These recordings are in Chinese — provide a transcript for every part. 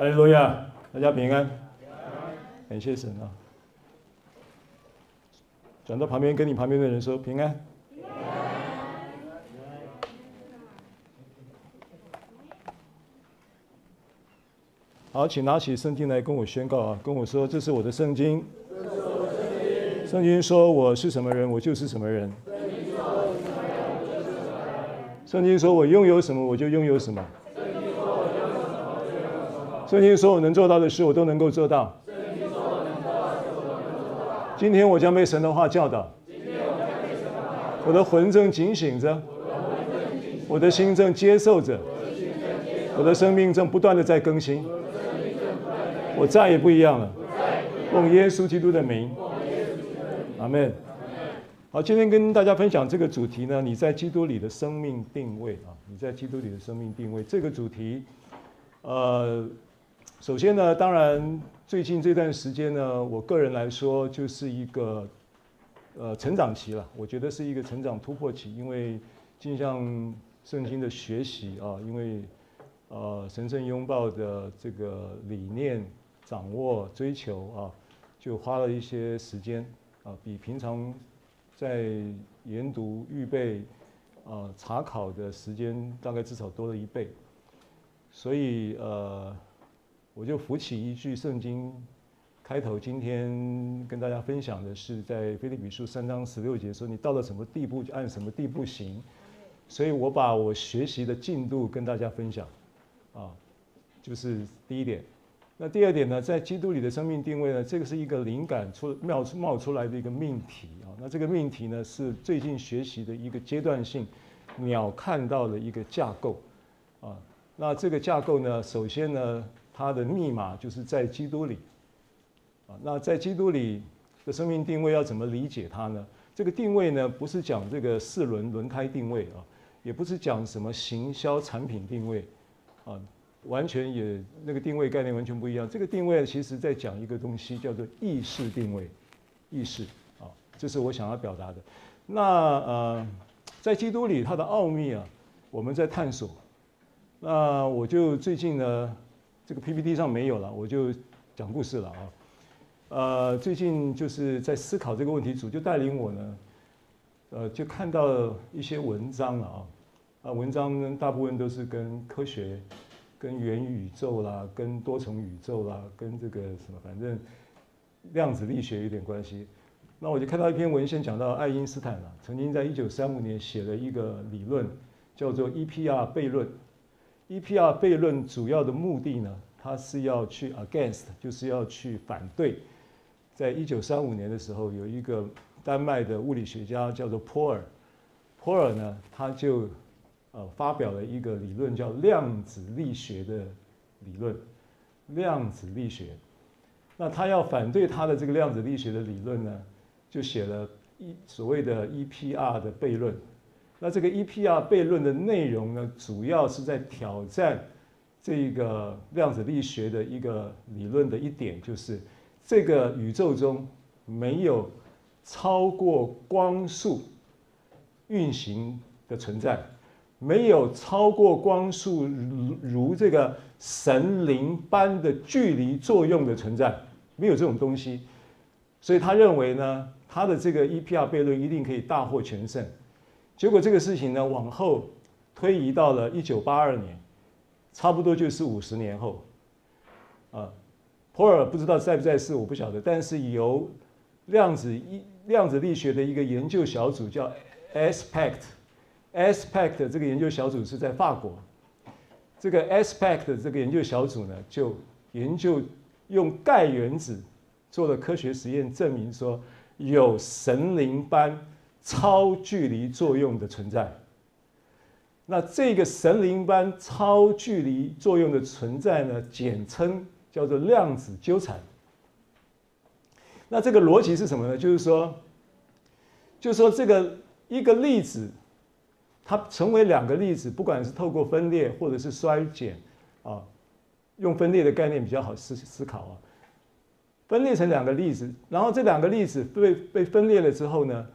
哈利路亚，大家平安，感谢神啊！转到旁边，跟你旁边的人说平安。好，请拿起圣经来跟我宣告啊，跟我说这是我的圣经。圣经说我是什么人，我就是什么人。圣经说我拥有什么，我就拥有什么。圣经说我能做到的事，我都能够做到。今天我将被神的话教导。我的魂正警醒着，我的心正接受着，我的生命正不断的在更新。我再也不一样了。奉耶稣基督的名，阿门。好，今天跟大家分享这个主题呢，你在基督里的生命定位啊，你在基督里的生命定位这个主题，呃。首先呢，当然最近这段时间呢，我个人来说就是一个呃成长期了。我觉得是一个成长突破期，因为镜像圣经的学习啊，因为呃神圣拥抱的这个理念掌握追求啊，就花了一些时间啊，比平常在研读预备啊查考的时间大概至少多了一倍，所以呃。我就扶起一句圣经开头，今天跟大家分享的是在腓立比书三章十六节说：“你到了什么地步就按什么地步行。”所以我把我学习的进度跟大家分享，啊，就是第一点。那第二点呢，在基督里的生命定位呢，这个是一个灵感出冒冒出来的一个命题啊。那这个命题呢，是最近学习的一个阶段性鸟看到的一个架构啊。那这个架构呢，首先呢。它的密码就是在基督里，啊，那在基督里的生命定位要怎么理解它呢？这个定位呢，不是讲这个四轮轮胎定位啊，也不是讲什么行销产品定位，啊，完全也那个定位概念完全不一样。这个定位其实在讲一个东西叫做意识定位，意识啊，这是我想要表达的。那呃，在基督里它的奥秘啊，我们在探索。那我就最近呢。这个 PPT 上没有了，我就讲故事了啊。呃，最近就是在思考这个问题，组就带领我呢，呃，就看到一些文章了啊。啊，文章呢大部分都是跟科学、跟元宇宙啦、跟多重宇宙啦、跟这个什么，反正量子力学有点关系。那我就看到一篇文献讲到爱因斯坦啊，曾经在一九三五年写了一个理论，叫做 EPR 悖论。EPR 悖论主要的目的呢，它是要去 against，就是要去反对。在一九三五年的时候，有一个丹麦的物理学家叫做波尔，波尔呢，他就呃发表了一个理论，叫量子力学的理论。量子力学，那他要反对他的这个量子力学的理论呢，就写了一所谓的 EPR 的悖论。那这个 EPR 悖论的内容呢，主要是在挑战这个量子力学的一个理论的一点，就是这个宇宙中没有超过光速运行的存在，没有超过光速如如这个神灵般的距离作用的存在，没有这种东西。所以他认为呢，他的这个 EPR 悖论一定可以大获全胜。结果这个事情呢，往后推移到了一九八二年，差不多就是五十年后，啊，普尔不知道在不在世，我不晓得。但是由量子一量子力学的一个研究小组叫 ASPECT，ASPECT 这个研究小组是在法国。这个 ASPECT 这个研究小组呢，就研究用钙原子做了科学实验，证明说有神灵般。超距离作用的存在，那这个神灵般超距离作用的存在呢，简称叫做量子纠缠。那这个逻辑是什么呢？就是说，就是说这个一个粒子，它成为两个粒子，不管是透过分裂或者是衰减啊，用分裂的概念比较好思思考啊，分裂成两个粒子，然后这两个粒子被被分裂了之后呢，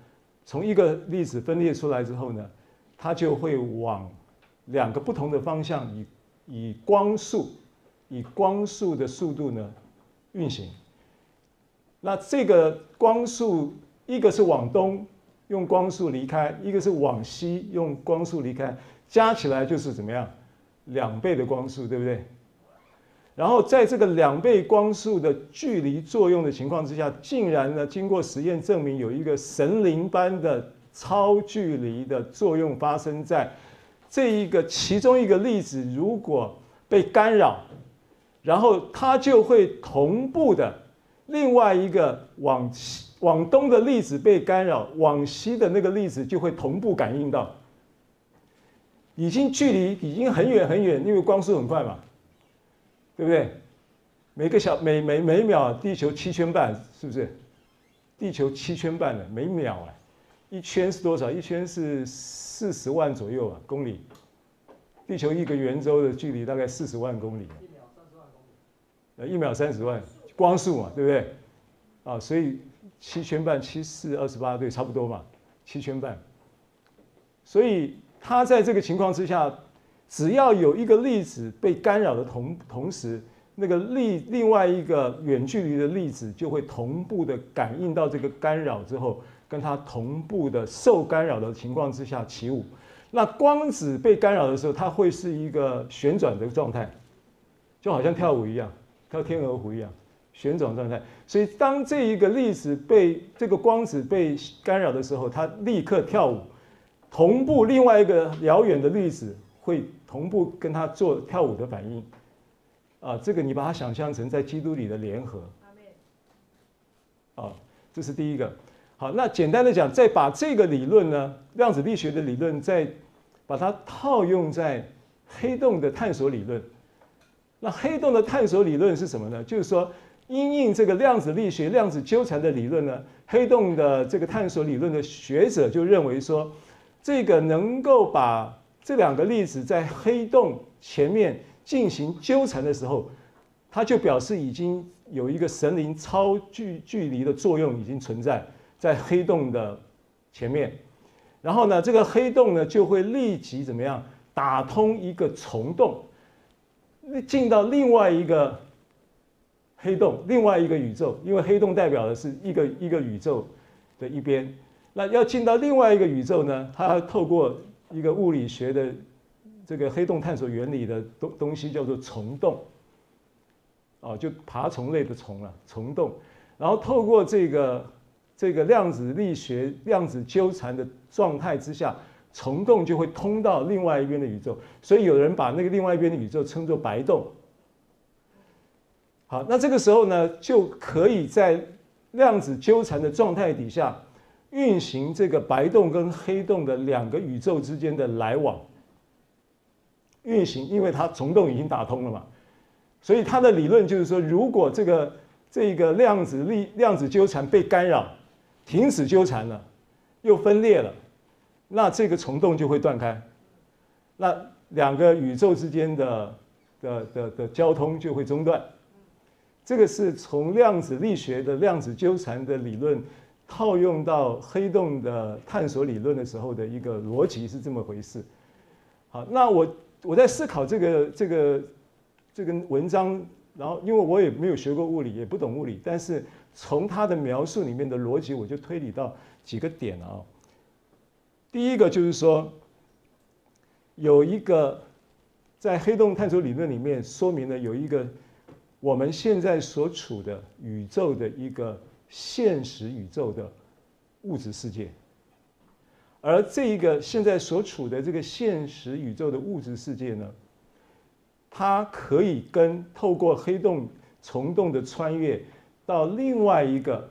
从一个粒子分裂出来之后呢，它就会往两个不同的方向以以光速以光速的速度呢运行。那这个光速，一个是往东用光速离开，一个是往西用光速离开，加起来就是怎么样？两倍的光速，对不对？然后在这个两倍光速的距离作用的情况之下，竟然呢，经过实验证明，有一个神灵般的超距离的作用发生在这一个其中一个粒子，如果被干扰，然后它就会同步的另外一个往西往东的粒子被干扰，往西的那个粒子就会同步感应到，已经距离已经很远很远，因为光速很快嘛。对不对？每个小每每每秒地球七圈半，是不是？地球七圈半的每秒啊，一圈是多少？一圈是四十万左右啊，公里。地球一个圆周的距离大概四十万公里。一秒三十万公里。呃，一秒三十万光速嘛，对不对？啊，所以七圈半七四二十八，对，差不多嘛，七圈半。所以它在这个情况之下。只要有一个粒子被干扰的同同时，那个粒另外一个远距离的粒子就会同步的感应到这个干扰之后，跟它同步的受干扰的情况之下起舞。那光子被干扰的时候，它会是一个旋转的状态，就好像跳舞一样，跳天鹅湖一样，旋转状态。所以当这一个粒子被这个光子被干扰的时候，它立刻跳舞，同步另外一个遥远的粒子。会同步跟他做跳舞的反应，啊，这个你把它想象成在基督里的联合，啊，这是第一个。好，那简单的讲，再把这个理论呢，量子力学的理论，再把它套用在黑洞的探索理论。那黑洞的探索理论是什么呢？就是说，因应这个量子力学、量子纠缠的理论呢，黑洞的这个探索理论的学者就认为说，这个能够把这两个粒子在黑洞前面进行纠缠的时候，它就表示已经有一个神灵超距距离的作用已经存在在黑洞的前面，然后呢，这个黑洞呢就会立即怎么样打通一个虫洞，进到另外一个黑洞，另外一个宇宙，因为黑洞代表的是一个一个宇宙的一边，那要进到另外一个宇宙呢，它要透过。一个物理学的这个黑洞探索原理的东东西叫做虫洞，啊，就爬虫类的虫啊，虫洞。然后透过这个这个量子力学量子纠缠的状态之下，虫洞就会通到另外一边的宇宙。所以有人把那个另外一边的宇宙称作白洞。好，那这个时候呢，就可以在量子纠缠的状态底下。运行这个白洞跟黑洞的两个宇宙之间的来往，运行，因为它虫洞已经打通了嘛，所以它的理论就是说，如果这个这个量子力量子纠缠被干扰，停止纠缠了，又分裂了，那这个虫洞就会断开，那两个宇宙之间的的的的交通就会中断。这个是从量子力学的量子纠缠的理论。套用到黑洞的探索理论的时候的一个逻辑是这么回事。好，那我我在思考这个这个这个文章，然后因为我也没有学过物理，也不懂物理，但是从他的描述里面的逻辑，我就推理到几个点啊。第一个就是说，有一个在黑洞探索理论里面说明了有一个我们现在所处的宇宙的一个。现实宇宙的物质世界，而这一个现在所处的这个现实宇宙的物质世界呢，它可以跟透过黑洞虫洞的穿越到另外一个，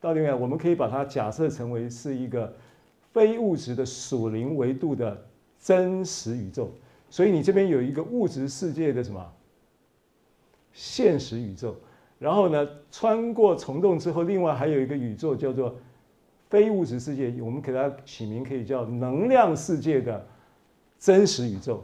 到另外，我们可以把它假设成为是一个非物质的属灵维度的真实宇宙。所以你这边有一个物质世界的什么现实宇宙？然后呢，穿过虫洞之后，另外还有一个宇宙叫做非物质世界，我们给它起名可以叫能量世界的真实宇宙。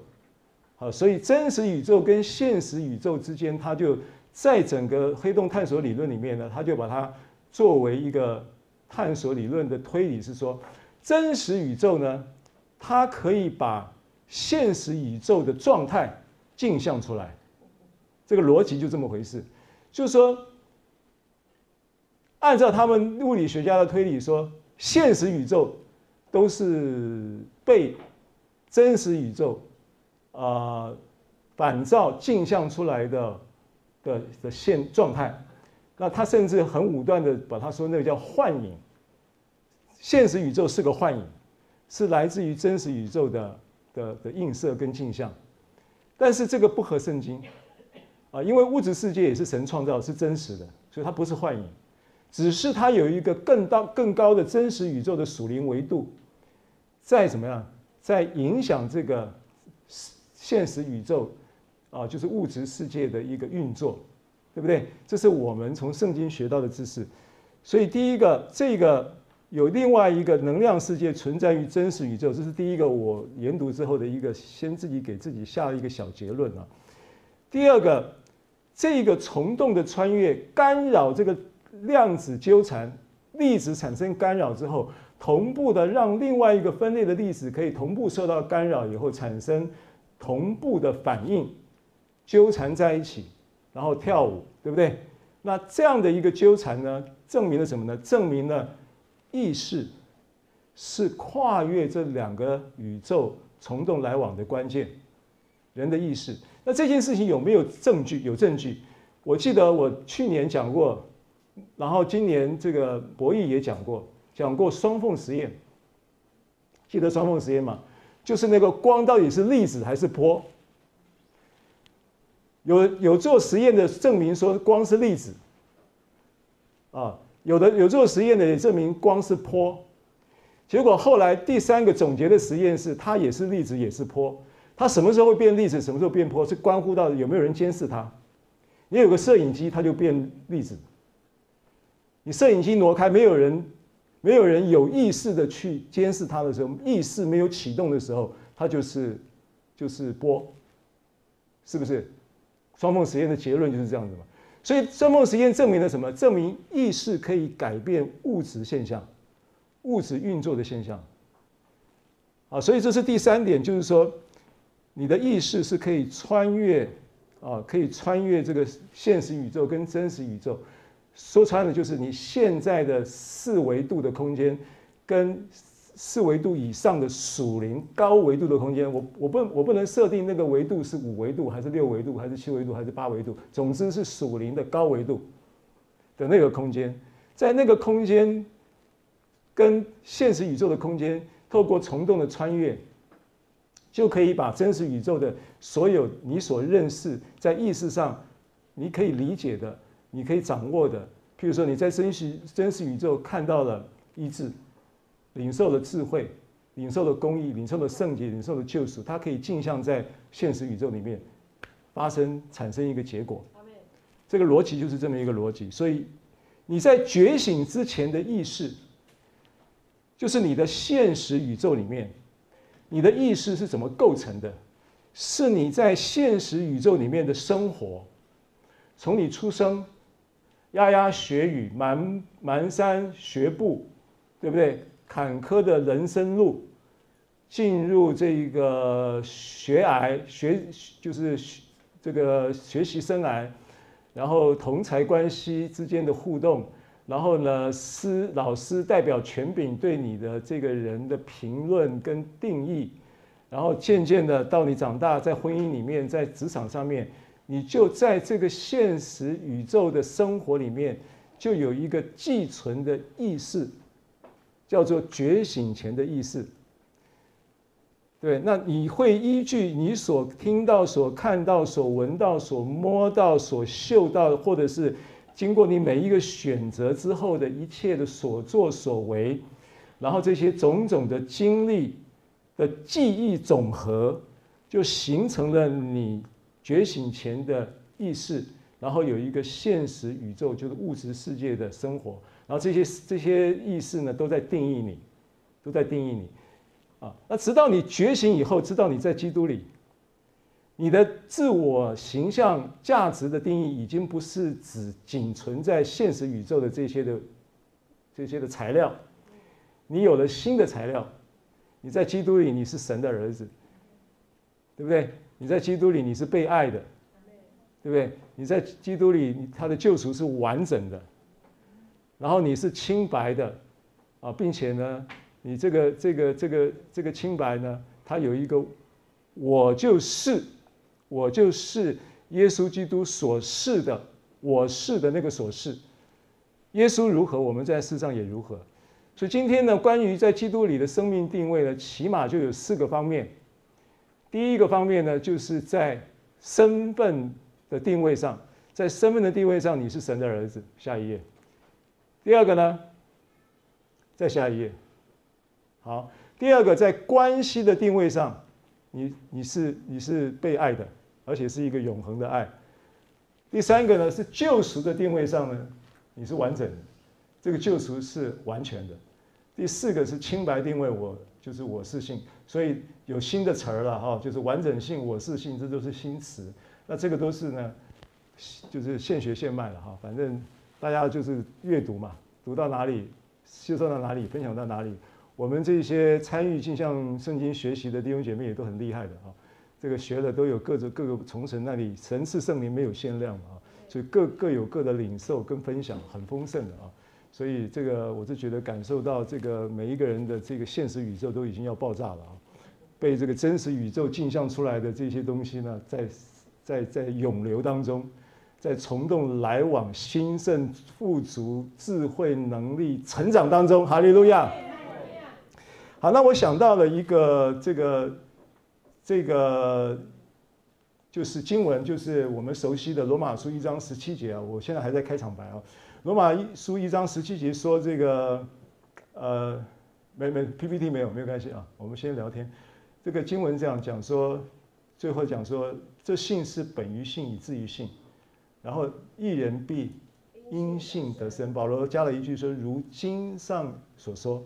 好，所以真实宇宙跟现实宇宙之间，它就在整个黑洞探索理论里面呢，它就把它作为一个探索理论的推理，是说真实宇宙呢，它可以把现实宇宙的状态镜像出来。这个逻辑就这么回事，就是说，按照他们物理学家的推理说，现实宇宙都是被真实宇宙啊、呃、反照镜像出来的的的现状态。那他甚至很武断的把他说那个叫幻影，现实宇宙是个幻影，是来自于真实宇宙的的的映射跟镜像，但是这个不合圣经。啊，因为物质世界也是神创造，是真实的，所以它不是幻影，只是它有一个更大更高的真实宇宙的属灵维度，在怎么样，在影响这个现实宇宙啊，就是物质世界的一个运作。对不对？这是我们从圣经学到的知识。所以第一个，这个有另外一个能量世界存在于真实宇宙，这是第一个我研读之后的一个先自己给自己下了一个小结论啊。第二个，这个虫洞的穿越干扰这个量子纠缠，粒子产生干扰之后，同步的让另外一个分裂的粒子可以同步受到干扰以后产生同步的反应，纠缠在一起。然后跳舞，对不对？那这样的一个纠缠呢，证明了什么呢？证明了意识是跨越这两个宇宙虫洞来往的关键。人的意识，那这件事情有没有证据？有证据。我记得我去年讲过，然后今年这个博弈也讲过，讲过双缝实验。记得双缝实验吗？就是那个光到底是粒子还是波？有有做实验的证明说光是粒子，啊，有的有做实验的也证明光是波，结果后来第三个总结的实验是它也是粒子也是波，它什么时候会变粒子，什么时候变波，是关乎到有没有人监视它。你有个摄影机，它就变粒子；你摄影机挪开，没有人没有人有意识的去监视它的时候，意识没有启动的时候，它就是就是波，是不是？双缝实验的结论就是这样子嘛，所以双缝实验证明了什么？证明意识可以改变物质现象、物质运作的现象。啊，所以这是第三点，就是说你的意识是可以穿越啊，可以穿越这个现实宇宙跟真实宇宙。说穿了，就是你现在的四维度的空间跟。四维度以上的属灵高维度的空间，我我不我不能设定那个维度是五维度还是六维度还是七维度还是八维度，总之是属灵的高维度的那个空间，在那个空间跟现实宇宙的空间透过虫洞的穿越，就可以把真实宇宙的所有你所认识在意识上你可以理解的、你可以掌握的，譬如说你在真实真实宇宙看到了医治。领受了智慧，领受了公义，领受了圣洁，领受了救赎，它可以镜像在现实宇宙里面发生，产生一个结果。这个逻辑就是这么一个逻辑。所以你在觉醒之前的意识，就是你的现实宇宙里面，你的意识是怎么构成的？是你在现实宇宙里面的生活，从你出生，牙牙学语，蹒蹒跚学步，对不对？坎坷的人生路，进入这个学癌学就是这个学习生癌，然后同才关系之间的互动，然后呢，师老师代表权柄对你的这个人的评论跟定义，然后渐渐的到你长大，在婚姻里面，在职场上面，你就在这个现实宇宙的生活里面，就有一个寄存的意识。叫做觉醒前的意识，对，那你会依据你所听到、所看到、所闻到、所摸到、所嗅到，或者是经过你每一个选择之后的一切的所作所为，然后这些种种的经历的记忆总和，就形成了你觉醒前的意识，然后有一个现实宇宙，就是物质世界的生活。然后这些这些意识呢，都在定义你，都在定义你，啊，那直到你觉醒以后，知道你在基督里，你的自我形象价值的定义已经不是只仅存在现实宇宙的这些的这些的材料，你有了新的材料，你在基督里你是神的儿子，对不对？你在基督里你是被爱的，对对不对？你在基督里，他的救赎是完整的，然后你是清白的，啊，并且呢，你这个这个这个这个清白呢，它有一个，我就是，我就是耶稣基督所是的，我是的那个所是，耶稣如何，我们在世上也如何。所以今天呢，关于在基督里的生命定位呢，起码就有四个方面。第一个方面呢，就是在身份的定位上，在身份的定位上，你是神的儿子。下一页。第二个呢，再下一页。好，第二个在关系的定位上，你你是你是被爱的，而且是一个永恒的爱。第三个呢，是救赎的定位上呢，你是完整的，这个救赎是完全的。第四个是清白定位，我就是我是性，所以有新的词儿了哈，就是完整性、我是性，这都是新词。那这个都是呢，就是现学现卖了哈，反正大家就是阅读嘛，读到哪里，吸收到哪里，分享到哪里。我们这些参与镜像圣经学习的弟兄姐妹也都很厉害的啊，这个学的都有各自各个从神那里，神赐圣灵没有限量啊，所以各各有各的领受跟分享，很丰盛的啊。所以这个我是觉得感受到这个每一个人的这个现实宇宙都已经要爆炸了啊，被这个真实宇宙镜像出来的这些东西呢，在在在涌流当中，在虫洞来往、兴盛、富足、智慧、能力、成长当中，哈利路亚。好，那我想到了一个这个这个就是经文，就是我们熟悉的罗马书一章十七节啊，我现在还在开场白啊。罗马书一章十七节说：“这个，呃，没没 PPT 没有没有关系啊，我们先聊天。这个经文这样讲说，最后讲说，这信是本于信以至于信，然后一人必因信得生。保罗加了一句说：如经上所说，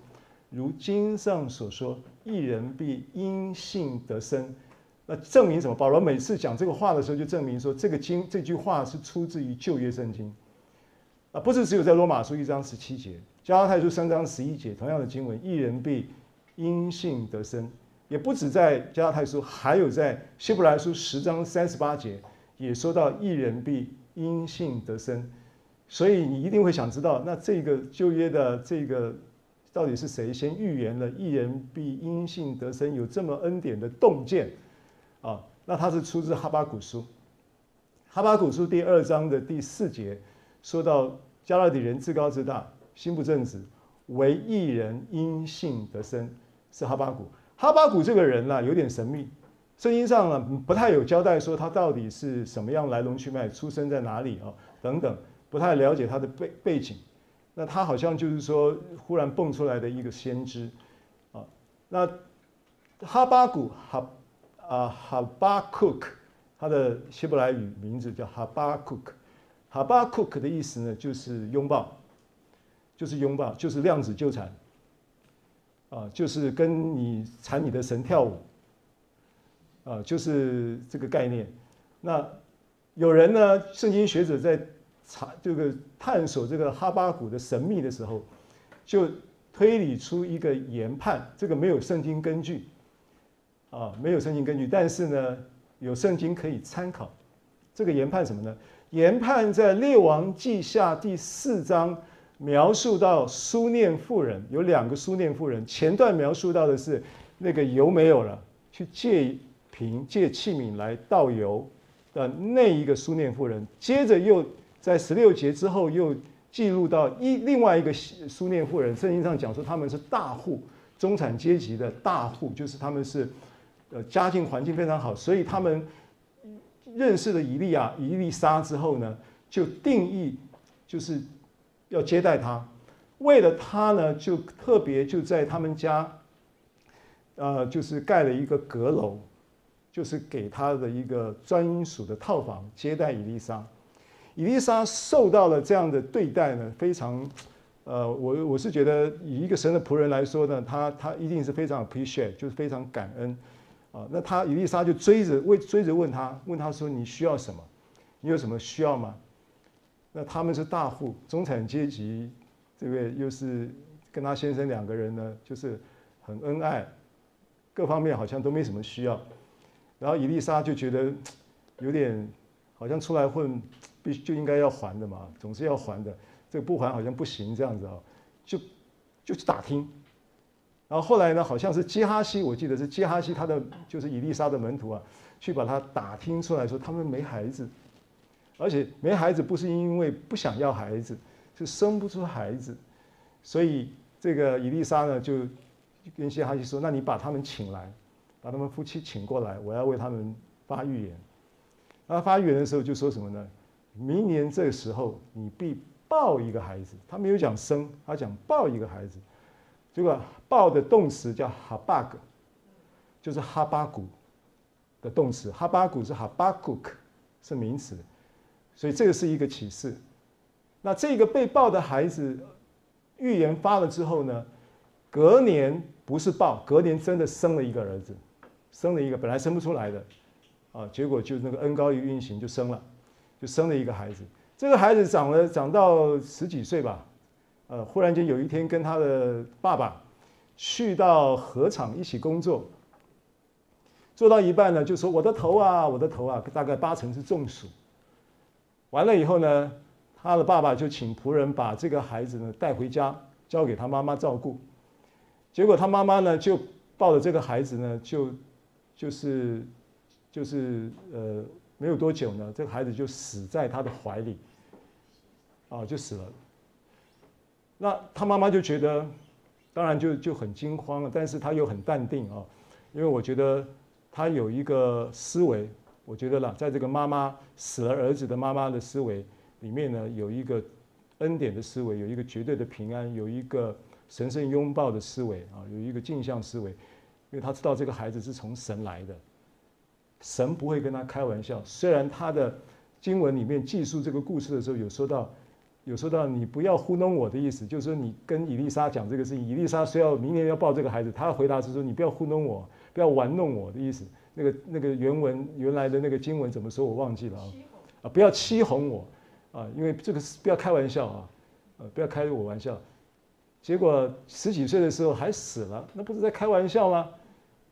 如经上所说，一人必因信得生。那证明什么？保罗每次讲这个话的时候，就证明说，这个经这句话是出自于旧约圣经。”啊，不是只有在罗马书一章十七节，加拉太书三章十一节，同样的经文，一人必因信得生，也不止在加拉太书，还有在希伯来书十章三十八节，也说到一人必因信得生。所以你一定会想知道，那这个旧约的这个到底是谁先预言了一人必因信得生，有这么恩典的洞见啊？那它是出自哈巴谷书，哈巴谷书第二章的第四节。说到迦勒底人自高自大，心不正直，唯一人因信得生，是哈巴谷。哈巴谷这个人呢、啊，有点神秘，圣经上呢不太有交代说他到底是什么样来龙去脉，出生在哪里啊等等，不太了解他的背背景。那他好像就是说忽然蹦出来的一个先知啊。那哈巴谷哈啊哈巴库克，他的希伯来语名字叫哈巴库克。哈巴库克的意思呢，就是拥抱，就是拥抱，就是量子纠缠，啊，就是跟你缠你的神跳舞，啊，就是这个概念。那有人呢，圣经学者在查这个探索这个哈巴谷的神秘的时候，就推理出一个研判，这个没有圣经根据，啊，没有圣经根据，但是呢，有圣经可以参考。这个研判什么呢？研判在《列王记下》第四章描述到书念妇人，有两个书念妇人。前段描述到的是那个油没有了，去借瓶借器皿来倒油的那一个书念妇人。接着又在十六节之后又记录到一另外一个书念妇人。圣经上讲说他们是大户，中产阶级的大户，就是他们是呃家境环境非常好，所以他们。认识了伊利亚、伊丽莎之后呢，就定义就是要接待他，为了他呢，就特别就在他们家，呃，就是盖了一个阁楼，就是给他的一个专属的套房接待伊丽莎。伊丽莎受到了这样的对待呢，非常，呃，我我是觉得以一个神的仆人来说呢，他他一定是非常 appreciate，就是非常感恩。啊，那他伊丽莎就追着问，追着问他，问他说：“你需要什么？你有什么需要吗？”那他们是大户，中产阶级，这个又是跟他先生两个人呢，就是很恩爱，各方面好像都没什么需要。然后伊丽莎就觉得有点好像出来混，必须就应该要还的嘛，总是要还的。这个不还好像不行，这样子啊，就就去打听。然后后来呢，好像是基哈西，我记得是基哈西，他的就是伊丽莎的门徒啊，去把他打听出来说，他们没孩子，而且没孩子不是因为不想要孩子，是生不出孩子，所以这个伊丽莎呢就跟基哈西说，那你把他们请来，把他们夫妻请过来，我要为他们发预言。那发预言的时候就说什么呢？明年这个时候你必抱一个孩子，他没有讲生，他讲抱一个孩子。这个抱的动词叫哈巴格，就是哈巴古的动词。哈巴古是哈巴谷克，是名词，所以这个是一个启示。那这个被抱的孩子，预言发了之后呢，隔年不是抱，隔年真的生了一个儿子，生了一个本来生不出来的，啊，结果就那个恩高一运行就生了，就生了一个孩子。这个孩子长了长到十几岁吧。呃，忽然间有一天，跟他的爸爸去到河场一起工作，做到一半呢，就说：“我的头啊，我的头啊，大概八成是中暑。”完了以后呢，他的爸爸就请仆人把这个孩子呢带回家，交给他妈妈照顾。结果他妈妈呢就抱着这个孩子呢，就就是就是呃，没有多久呢，这个孩子就死在他的怀里，啊，就死了。那他妈妈就觉得，当然就就很惊慌了，但是他又很淡定啊，因为我觉得他有一个思维，我觉得啦，在这个妈妈死了儿子的妈妈的思维里面呢，有一个恩典的思维，有一个绝对的平安，有一个神圣拥抱的思维啊，有一个镜像思维，因为他知道这个孩子是从神来的，神不会跟他开玩笑。虽然他的经文里面记述这个故事的时候有说到。有说到你不要糊弄我的意思，就是说你跟以丽莎讲这个事情，以丽莎说要明年要抱这个孩子，他回答是说你不要糊弄我，不要玩弄我的意思。那个那个原文原来的那个经文怎么说我忘记了啊？啊，不要欺哄我啊，因为这个是不要开玩笑啊，呃，不要开我玩笑。结果十几岁的时候还死了，那不是在开玩笑吗？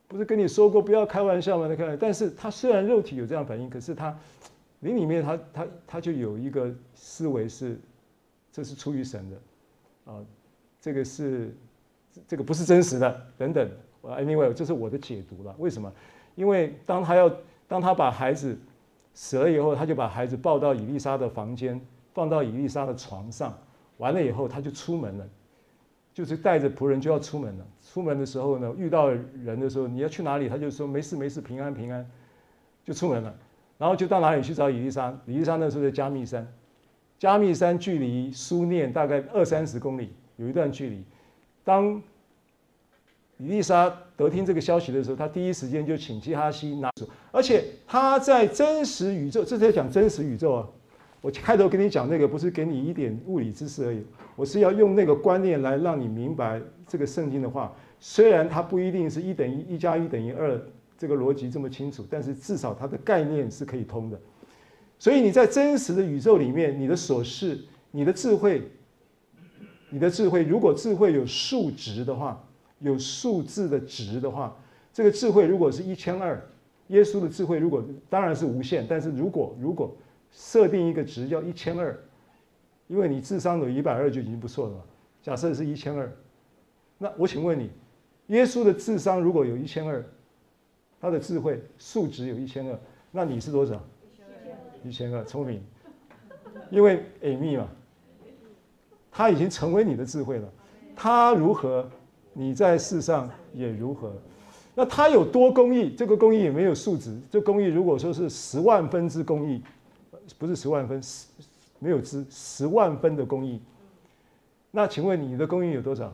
不是跟你说过不要开玩笑吗？你看，但是他虽然肉体有这样反应，可是他灵里面他他他就有一个思维是。这是出于神的，啊，这个是这个不是真实的，等等。Anyway，这是我的解读了。为什么？因为当他要当他把孩子死了以后，他就把孩子抱到以利沙的房间，放到以利沙的床上，完了以后他就出门了，就是带着仆人就要出门了。出门的时候呢，遇到人的时候，你要去哪里？他就说没事没事，平安平安，就出门了。然后就到哪里去找伊丽莎？伊丽莎那时候在加密山。加密山距离苏念大概二三十公里，有一段距离。当伊丽莎得听这个消息的时候，他第一时间就请基哈西拿，而且他在真实宇宙，这是在讲真实宇宙啊。我开头跟你讲那个，不是给你一点物理知识而已，我是要用那个观念来让你明白这个圣经的话。虽然它不一定是一等于一加一等于二这个逻辑这么清楚，但是至少它的概念是可以通的。所以你在真实的宇宙里面，你的所识、你的智慧、你的智慧，如果智慧有数值的话，有数字的值的话，这个智慧如果是一千二，耶稣的智慧如果当然是无限，但是如果如果设定一个值叫一千二，因为你智商有一百二就已经不错了。假设是一千二，那我请问你，耶稣的智商如果有一千二，他的智慧数值有一千二，那你是多少？一千二，聪明，因为 Amy 嘛，他已经成为你的智慧了。他如何，你在世上也如何。那他有多公义？这个公义也没有数值。这公义如果说是十万分之公义，不是十万分，十没有之十万分的公义。那请问你的公义有多少？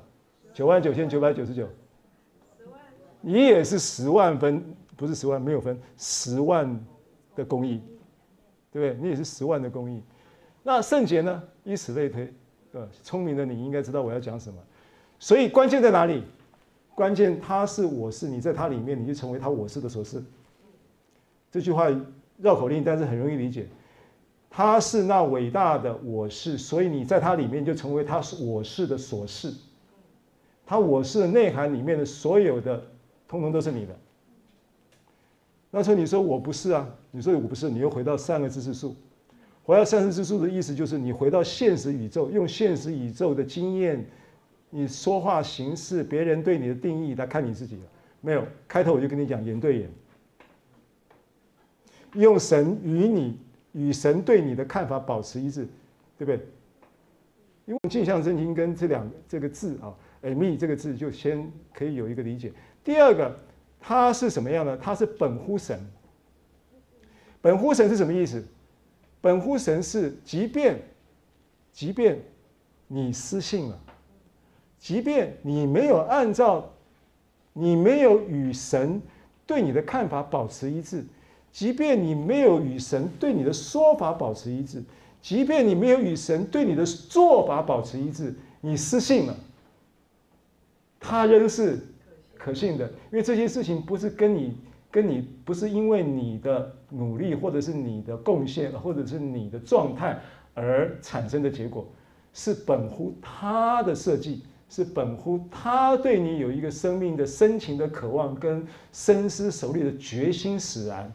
九万九千九百九十九。你也是十万分，不是十万，没有分，十万的公义。对不对？你也是十万的公义，那圣洁呢？以此类推，对？聪明的你应该知道我要讲什么。所以关键在哪里？关键他是我是，你在他里面，你就成为他我是的所是。这句话绕口令，但是很容易理解。他是那伟大的我是，所以你在他里面就成为他是我是的所是。他我是的内涵里面的所有的，通通都是你的。那时候你说我不是啊，你说我不是，你又回到三个知识树。回到三个知识树的意思就是你回到现实宇宙，用现实宇宙的经验，你说话形式，别人对你的定义来看你自己了。没有，开头我就跟你讲，眼对眼，用神与你与神对你的看法保持一致，对不对？因为镜像圣经跟这两这个字啊，诶密这个字就先可以有一个理解。第二个，它是什么样的？它是本乎神。本乎神是什么意思？本乎神是，即便即便你失信了，即便你没有按照。你没有与神对你的看法保持一致，即便你没有与神对你的说法保持一致，即便你没有与神对你的做法保持一致，你失信了，他仍是可信的，因为这些事情不是跟你跟你不是因为你的努力或者是你的贡献或者是你的状态而产生的结果，是本乎他的设计。是本乎他对你有一个生命的深情的渴望跟深思熟虑的决心使然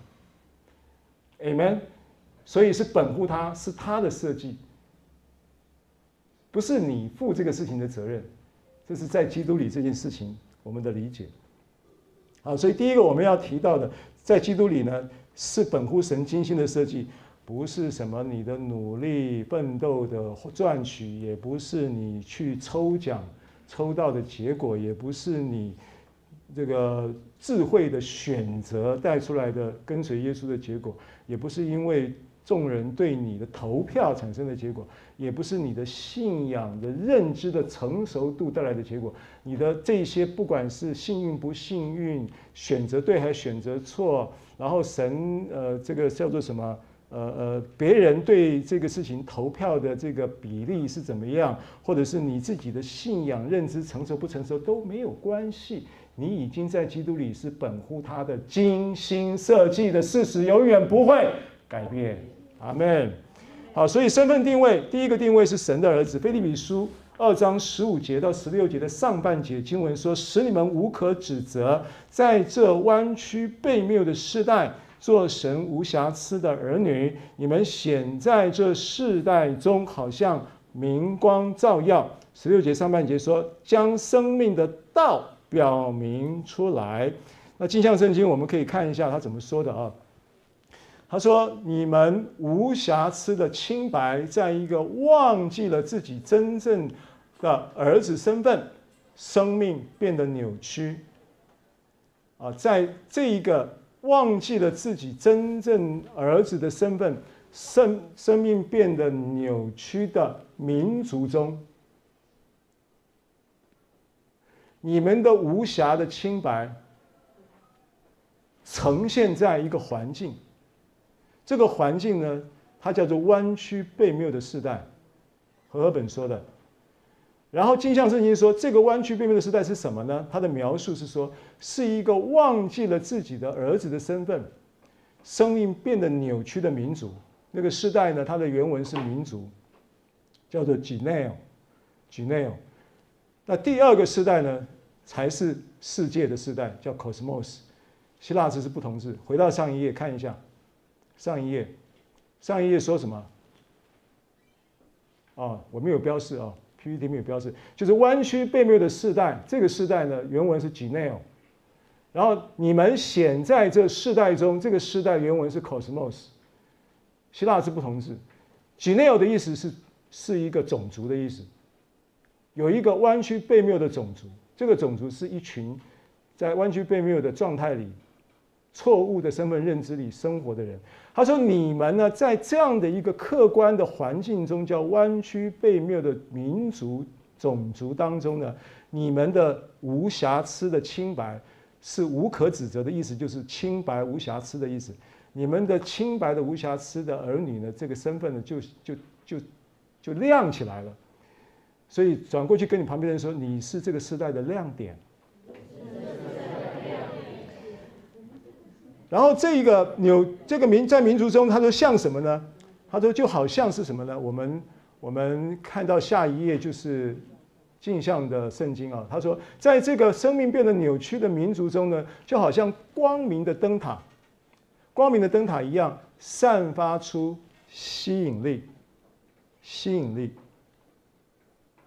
，Amen。所以是本乎他，是他的设计，不是你负这个事情的责任。这是在基督里这件事情我们的理解。好，所以第一个我们要提到的，在基督里呢，是本乎神精心的设计，不是什么你的努力奋斗的赚取，也不是你去抽奖。抽到的结果也不是你这个智慧的选择带出来的跟随耶稣的结果，也不是因为众人对你的投票产生的结果，也不是你的信仰的认知的成熟度带来的结果。你的这些不管是幸运不幸运，选择对还是选择错，然后神呃这个叫做什么？呃呃，别人对这个事情投票的这个比例是怎么样，或者是你自己的信仰认知成熟不成熟都没有关系。你已经在基督里是本乎他的精心设计的事实，永远不会改变。阿门。好，所以身份定位，第一个定位是神的儿子。腓立比书二章十五节到十六节的上半节经文说：“使你们无可指责，在这弯曲悖谬的世代。”做神无瑕疵的儿女，你们显在这世代中，好像明光照耀。十六节上半节说，将生命的道表明出来。那镜像圣经我们可以看一下他怎么说的啊？他说：“你们无瑕疵的清白，在一个忘记了自己真正的儿子身份，生命变得扭曲啊，在这一个。”忘记了自己真正儿子的身份，生生命变得扭曲的民族中，你们的无瑕的清白呈现在一个环境，这个环境呢，它叫做弯曲背谬的世代，和合本说的。然后镜像圣经说，这个弯曲背谬的时代是什么呢？他的描述是说，是一个忘记了自己的儿子的身份，生命变得扭曲的民族。那个时代呢，它的原文是民族，叫做 Geneo，Geneo。那第二个世代呢，才是世界的世代，叫 Cosmos。希腊字是不同字。回到上一页看一下，上一页，上一页说什么？哦，我没有标示哦。PPT 没有标示，就是弯曲背面的世代。这个世代呢，原文是 Geneo，然后你们显在这世代中，这个世代原文是 Cosmos，希腊字不同字。Geneo 的意思是是一个种族的意思，有一个弯曲背谬的种族，这个种族是一群在弯曲背谬的状态里。错误的身份认知里生活的人，他说：“你们呢，在这样的一个客观的环境中，叫弯曲背谬的民族种族当中呢，你们的无瑕疵的清白是无可指责的意思，就是清白无瑕疵的意思。你们的清白的无瑕疵的儿女呢，这个身份呢，就就就就亮起来了。所以转过去跟你旁边的人说，你是这个时代的亮点。”然后这一个纽这个民在民族中，他说像什么呢？他说就好像是什么呢？我们我们看到下一页就是镜像的圣经啊。他说，在这个生命变得扭曲的民族中呢，就好像光明的灯塔，光明的灯塔一样，散发出吸引力。吸引力。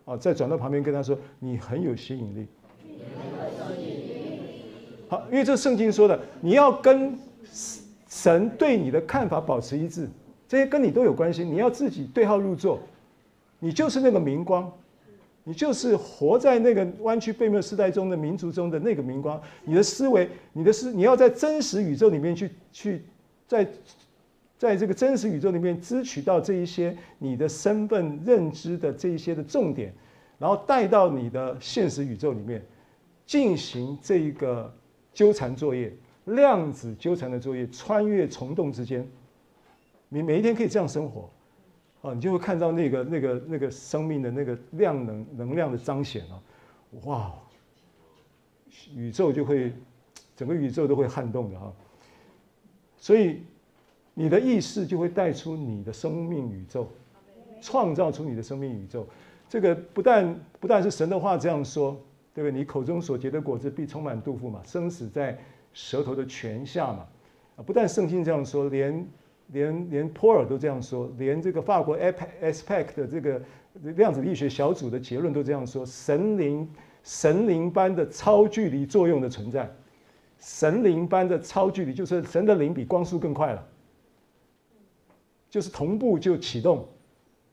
哦，再转到旁边跟他说：“你很有吸引力。”好，因为这圣经说的，你要跟神对你的看法保持一致，这些跟你都有关系。你要自己对号入座，你就是那个明光。你就是活在那个弯曲悖谬时代中的民族中的那个明光。你的思维，你的思，你要在真实宇宙里面去去，在在这个真实宇宙里面支取到这一些你的身份认知的这一些的重点，然后带到你的现实宇宙里面进行这一个纠缠作业，量子纠缠的作业，穿越虫洞之间。你每一天可以这样生活。啊，你就会看到那个、那个、那个生命的那个量能、能量的彰显啊！哇，宇宙就会，整个宇宙都会撼动的哈。所以，你的意识就会带出你的生命宇宙，创造出你的生命宇宙。这个不但不但是神的话这样说，对不对？你口中所结的果子必充满肚腹嘛，生死在舌头的泉下嘛。啊，不但圣经这样说，连。连连波尔都这样说，连这个法国 ASPEC 的这个量子力学小组的结论都这样说：神灵神灵般的超距离作用的存在，神灵般的超距离就是神的灵比光速更快了，就是同步就启动，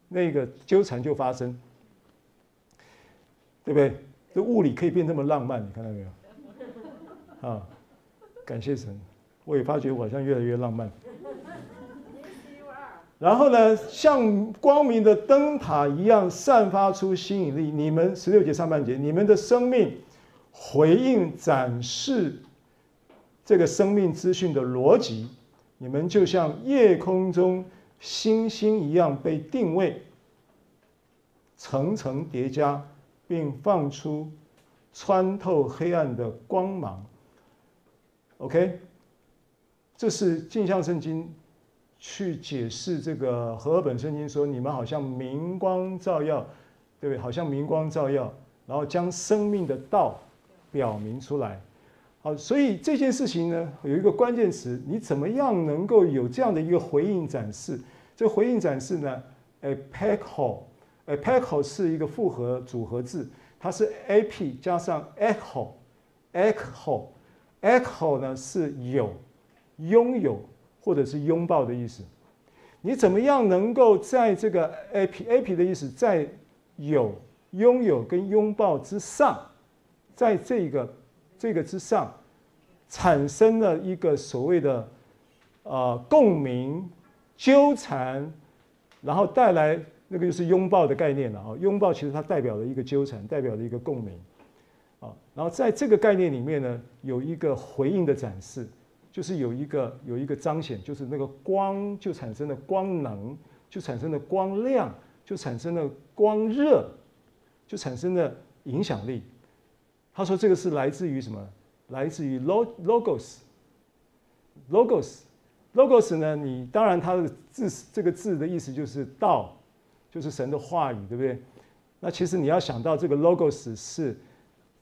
那个纠缠就发生，对不对？这物理可以变这么浪漫，你看到没有？啊，感谢神，我也发觉我好像越来越浪漫。然后呢，像光明的灯塔一样散发出吸引力。你们十六节上半节，你们的生命回应展示这个生命资讯的逻辑，你们就像夜空中星星一样被定位，层层叠加，并放出穿透黑暗的光芒。OK，这是镜像圣经。去解释这个和合本圣经说，你们好像明光照耀，对不对？好像明光照耀，然后将生命的道表明出来。好，所以这件事情呢，有一个关键词，你怎么样能够有这样的一个回应展示？这回应展示呢，epecho，epecho 是一个复合组合字，它是 ap 加上 echo，echo，echo 呢是有，拥有。或者是拥抱的意思，你怎么样能够在这个 ap ap 的意思，在有拥有跟拥抱之上，在这个这个之上，产生了一个所谓的呃共鸣、纠缠，然后带来那个就是拥抱的概念了啊。拥抱其实它代表了一个纠缠，代表了一个共鸣啊。然后在这个概念里面呢，有一个回应的展示。就是有一个有一个彰显，就是那个光就产生了光能，就产生了光亮，就产生了光热，就产生了影响力。他说这个是来自于什么？来自于 logos，logos，logos 呢？你当然它的字这个字的意思就是道，就是神的话语，对不对？那其实你要想到这个 logos 是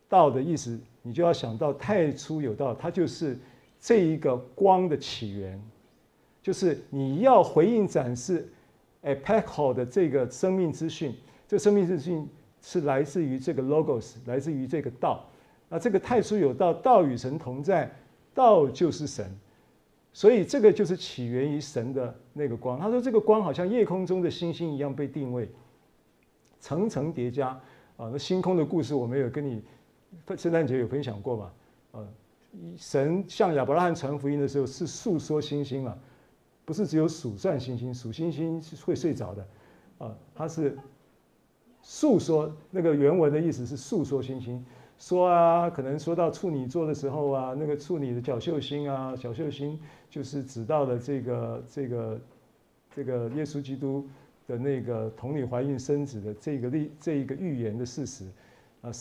道的意思，你就要想到太初有道，它就是。这一个光的起源，就是你要回应展示 epecho 的这个生命资讯。这个生命资讯是来自于这个 logos，来自于这个道。那这个太初有道，道与神同在，道就是神。所以这个就是起源于神的那个光。他说这个光好像夜空中的星星一样被定位，层层叠加啊。那星空的故事我们有跟你圣诞节有分享过吧？啊。神向亚伯拉罕传福音的时候，是诉说星星嘛，不是只有数算星星，数星星是会睡着的，啊，他是诉说那个原文的意思是诉说星星，说啊，可能说到处女座的时候啊，那个处女的角宿星啊，角宿星就是指到了这个这个这个耶稣基督的那个童女怀孕生子的这个例这一个预言的事实，啊，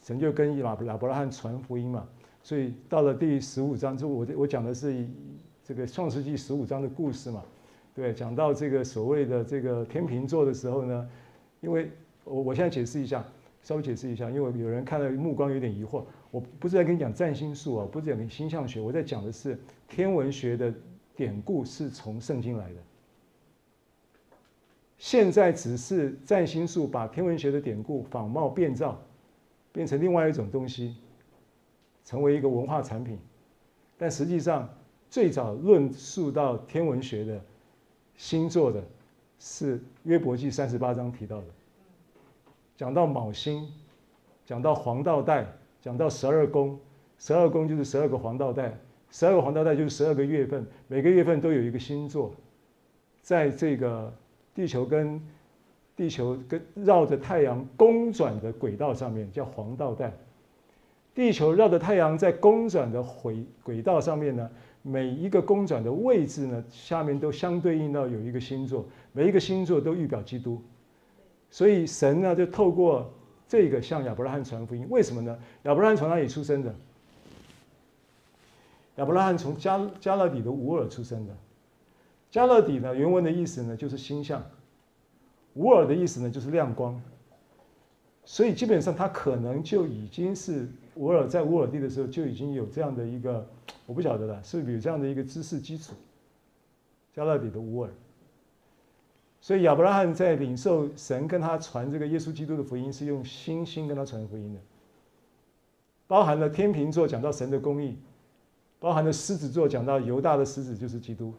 神就跟亚亚伯拉罕传福音嘛。所以到了第十五章，就我我讲的是这个创世纪十五章的故事嘛，对，讲到这个所谓的这个天秤座的时候呢，因为我我现在解释一下，稍微解释一下，因为有人看了目光有点疑惑，我不是在跟你讲占星术啊，不是讲星象学，我在讲的是天文学的典故是从圣经来的。现在只是占星术把天文学的典故仿冒变造，变成另外一种东西，成为一个文化产品。但实际上，最早论述到天文学的星座的，是约伯记三十八章提到的。讲到卯星，讲到黄道带，讲到十二宫，十二宫就是十二个黄道带，十二个黄道带就是十二个月份，每个月份都有一个星座，在这个。地球跟地球跟绕着太阳公转的轨道上面叫黄道带。地球绕着太阳在公转的轨轨道上面呢，每一个公转的位置呢，下面都相对应到有一个星座，每一个星座都预表基督。所以神呢就透过这个向亚伯拉罕传福音。为什么呢？亚伯拉罕从哪里出生的？亚伯拉罕从加加勒底的乌尔出生的。加勒底呢，原文的意思呢就是星象，乌尔的意思呢就是亮光，所以基本上他可能就已经是乌尔在乌尔地的时候就已经有这样的一个，我不晓得了，是不是有这样的一个知识基础？加勒底的乌尔，所以亚伯拉罕在领受神跟他传这个耶稣基督的福音，是用星星跟他传福音的，包含了天秤座讲到神的公义，包含了狮子座讲到犹大的狮子就是基督。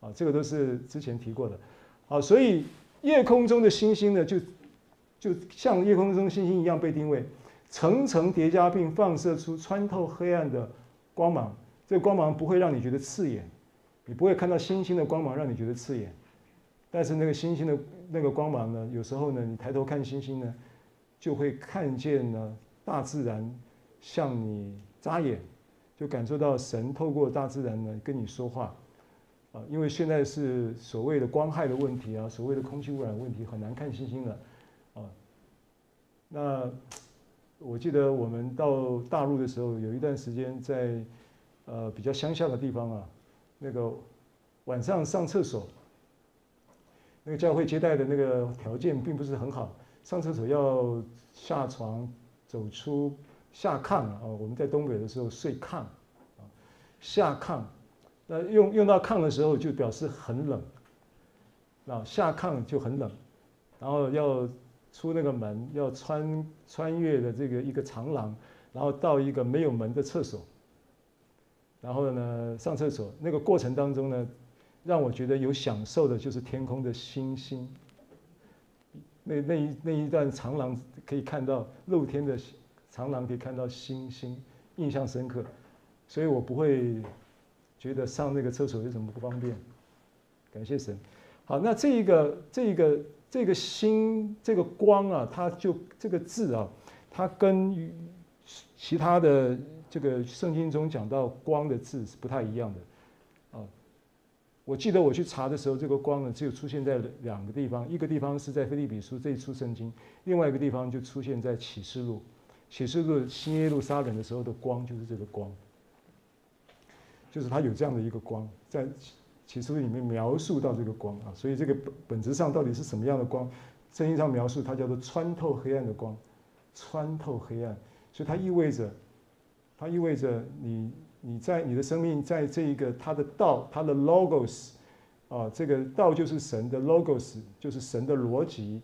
啊，这个都是之前提过的，好，所以夜空中的星星呢，就就像夜空中星星一样被定位，层层叠加并放射出穿透黑暗的光芒。这个光芒不会让你觉得刺眼，你不会看到星星的光芒让你觉得刺眼，但是那个星星的那个光芒呢，有时候呢，你抬头看星星呢，就会看见呢大自然向你眨眼，就感受到神透过大自然呢跟你说话。啊，因为现在是所谓的光害的问题啊，所谓的空气污染问题，很难看星星了，啊，那我记得我们到大陆的时候，有一段时间在呃比较乡下的地方啊，那个晚上上厕所，那个教会接待的那个条件并不是很好，上厕所要下床走出下炕啊，我们在东北的时候睡炕啊，下炕。那用用到炕的时候，就表示很冷。啊，下炕就很冷，然后要出那个门，要穿穿越的这个一个长廊，然后到一个没有门的厕所。然后呢，上厕所那个过程当中呢，让我觉得有享受的就是天空的星星。那那一那一段长廊可以看到露天的长廊，可以看到星星，印象深刻。所以我不会。觉得上那个厕所有什么不方便？感谢神。好，那这一个这一个这个星这个光啊，它就这个字啊，它跟其他的这个圣经中讲到光的字是不太一样的。我记得我去查的时候，这个光呢只有出现在两个地方，一个地方是在腓立比书这一处圣经，另外一个地方就出现在启示录。启示录新耶路撒冷的时候的光就是这个光。就是它有这样的一个光，在启示录里面描述到这个光啊，所以这个本本质上到底是什么样的光？圣经上描述它叫做穿透黑暗的光，穿透黑暗，所以它意味着，它意味着你你在你的生命在这一个它的道，它的 logos 啊，这个道就是神的 logos，就是神的逻辑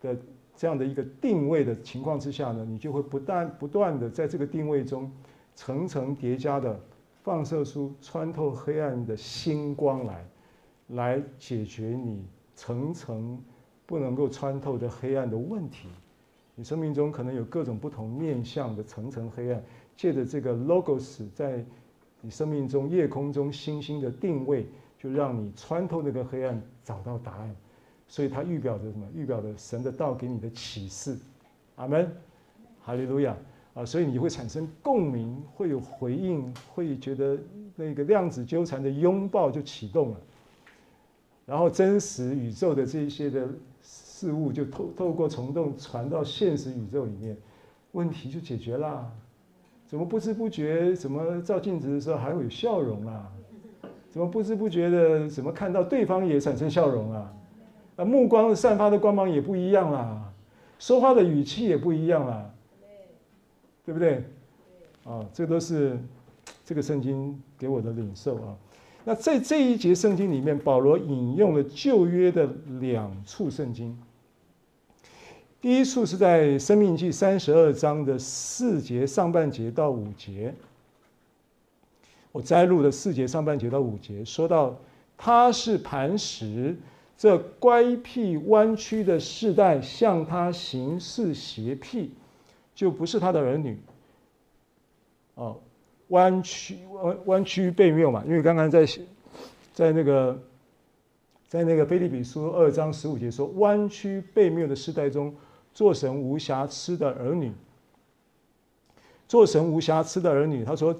的这样的一个定位的情况之下呢，你就会不断不断的在这个定位中层层叠加的。放射出穿透黑暗的星光来，来解决你层层不能够穿透的黑暗的问题。你生命中可能有各种不同面向的层层黑暗，借着这个 logos 在你生命中夜空中星星的定位，就让你穿透那个黑暗，找到答案。所以它预表着什么？预表着神的道给你的启示。阿门，哈利路亚。啊，所以你会产生共鸣，会有回应，会觉得那个量子纠缠的拥抱就启动了，然后真实宇宙的这些的事物就透透过虫洞传到现实宇宙里面，问题就解决啦。怎么不知不觉，怎么照镜子的时候还会有笑容啊？怎么不知不觉的，怎么看到对方也产生笑容啊？啊，目光散发的光芒也不一样啦，说话的语气也不一样啦。对不对？啊，这都是这个圣经给我的领受啊。那在这一节圣经里面，保罗引用了旧约的两处圣经。第一处是在《生命记》三十二章的四节上半节到五节，我摘录的四节上半节到五节，说到他是磐石，这乖僻弯曲的世代向他行事邪僻，就不是他的儿女。哦，弯曲弯弯曲背谬嘛，因为刚刚在在那个在那个腓利比书二章十五节说，弯曲背谬的世代中。做神无瑕疵的儿女，做神无瑕疵的儿女。他说，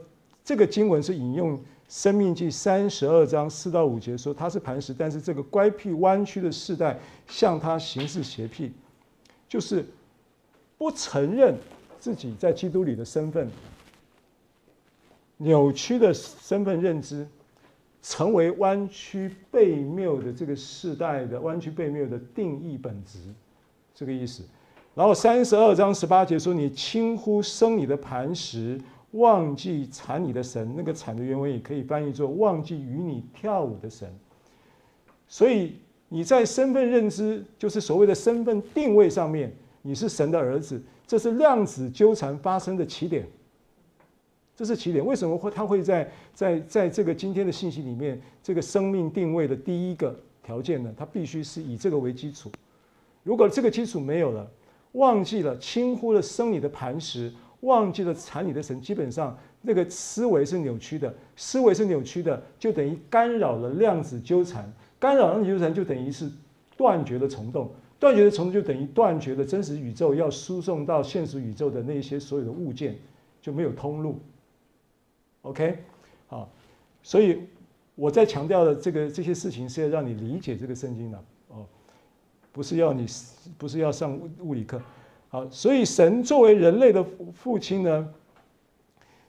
这个经文是引用《生命记》三十二章四到五节，说他是磐石，但是这个乖僻弯曲的世代向他行事邪僻，就是不承认自己在基督里的身份，扭曲的身份认知，成为弯曲悖谬的这个世代的弯曲悖谬的定义本质，这个意思。然后三十二章十八节说：“你轻忽生你的磐石，忘记产你的神。”那个“产”的原文也可以翻译作“忘记与你跳舞的神”。所以你在身份认知，就是所谓的身份定位上面，你是神的儿子，这是量子纠缠发生的起点。这是起点。为什么会它会在在在这个今天的信息里面，这个生命定位的第一个条件呢？它必须是以这个为基础。如果这个基础没有了，忘记了，轻忽了生你的磐石，忘记了产你的神，基本上那个思维是扭曲的，思维是扭曲的，就等于干扰了量子纠缠，干扰量子纠缠就等于是断绝了虫洞，断绝了虫洞就等于断绝了真实宇宙要输送到现实宇宙的那些所有的物件就没有通路。OK，好，所以我在强调的这个这些事情是要让你理解这个圣经的。不是要你，不是要上物理课，好，所以神作为人类的父亲呢，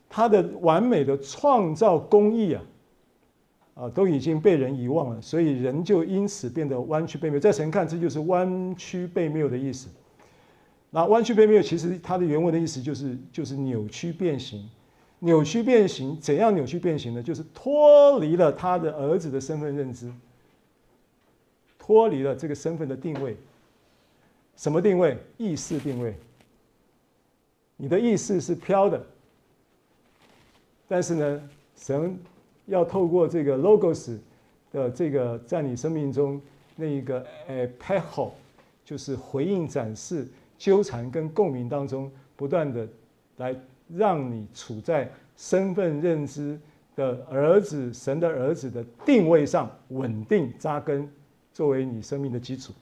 他的完美的创造工艺啊，啊，都已经被人遗忘了，所以人就因此变得弯曲悖谬。在神看，这就是弯曲悖谬的意思。那弯曲悖谬其实它的原文的意思就是就是扭曲变形，扭曲变形怎样扭曲变形呢？就是脱离了他的儿子的身份认知。脱离了这个身份的定位，什么定位？意识定位。你的意识是飘的，但是呢，神要透过这个 logos 的这个在你生命中那一个 epecho，就是回应、展示、纠缠跟共鸣当中，不断的来让你处在身份认知的儿子、神的儿子的定位上稳定扎根。作为你生命的基础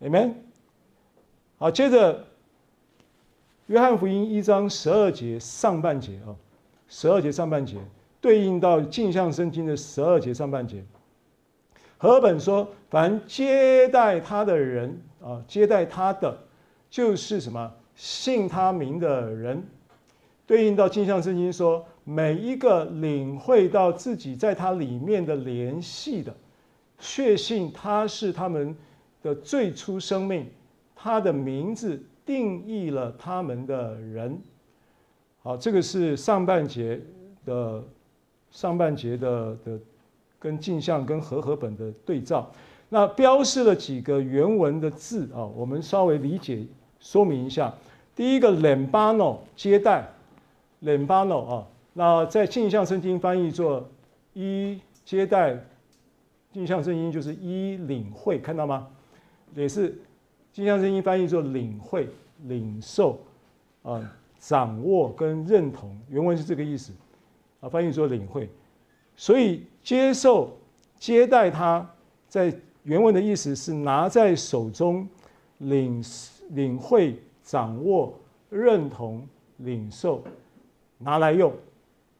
，Amen。好，接着，约翰福音一章十二节上半节啊，十二节上半节对应到镜像圣经的十二节上半节。和本说：“凡接待他的人啊，接待他的就是什么？信他名的人。”对应到镜像圣经说：“每一个领会到自己在他里面的联系的。”确信他是他们的最初生命，他的名字定义了他们的人。好，这个是上半节的上半节的的跟镜像跟和合本的对照。那标示了几个原文的字啊，我们稍微理解说明一下。第一个 lambano 接待 lambano 啊，那在镜像圣经翻译作一接待。镜像声音就是一领会，看到吗？也是镜像声音翻译作领会、领受啊、掌握跟认同，原文是这个意思啊，翻译作领会。所以接受、接待他，在原文的意思是拿在手中，领领会、掌握、认同、领受，拿来用，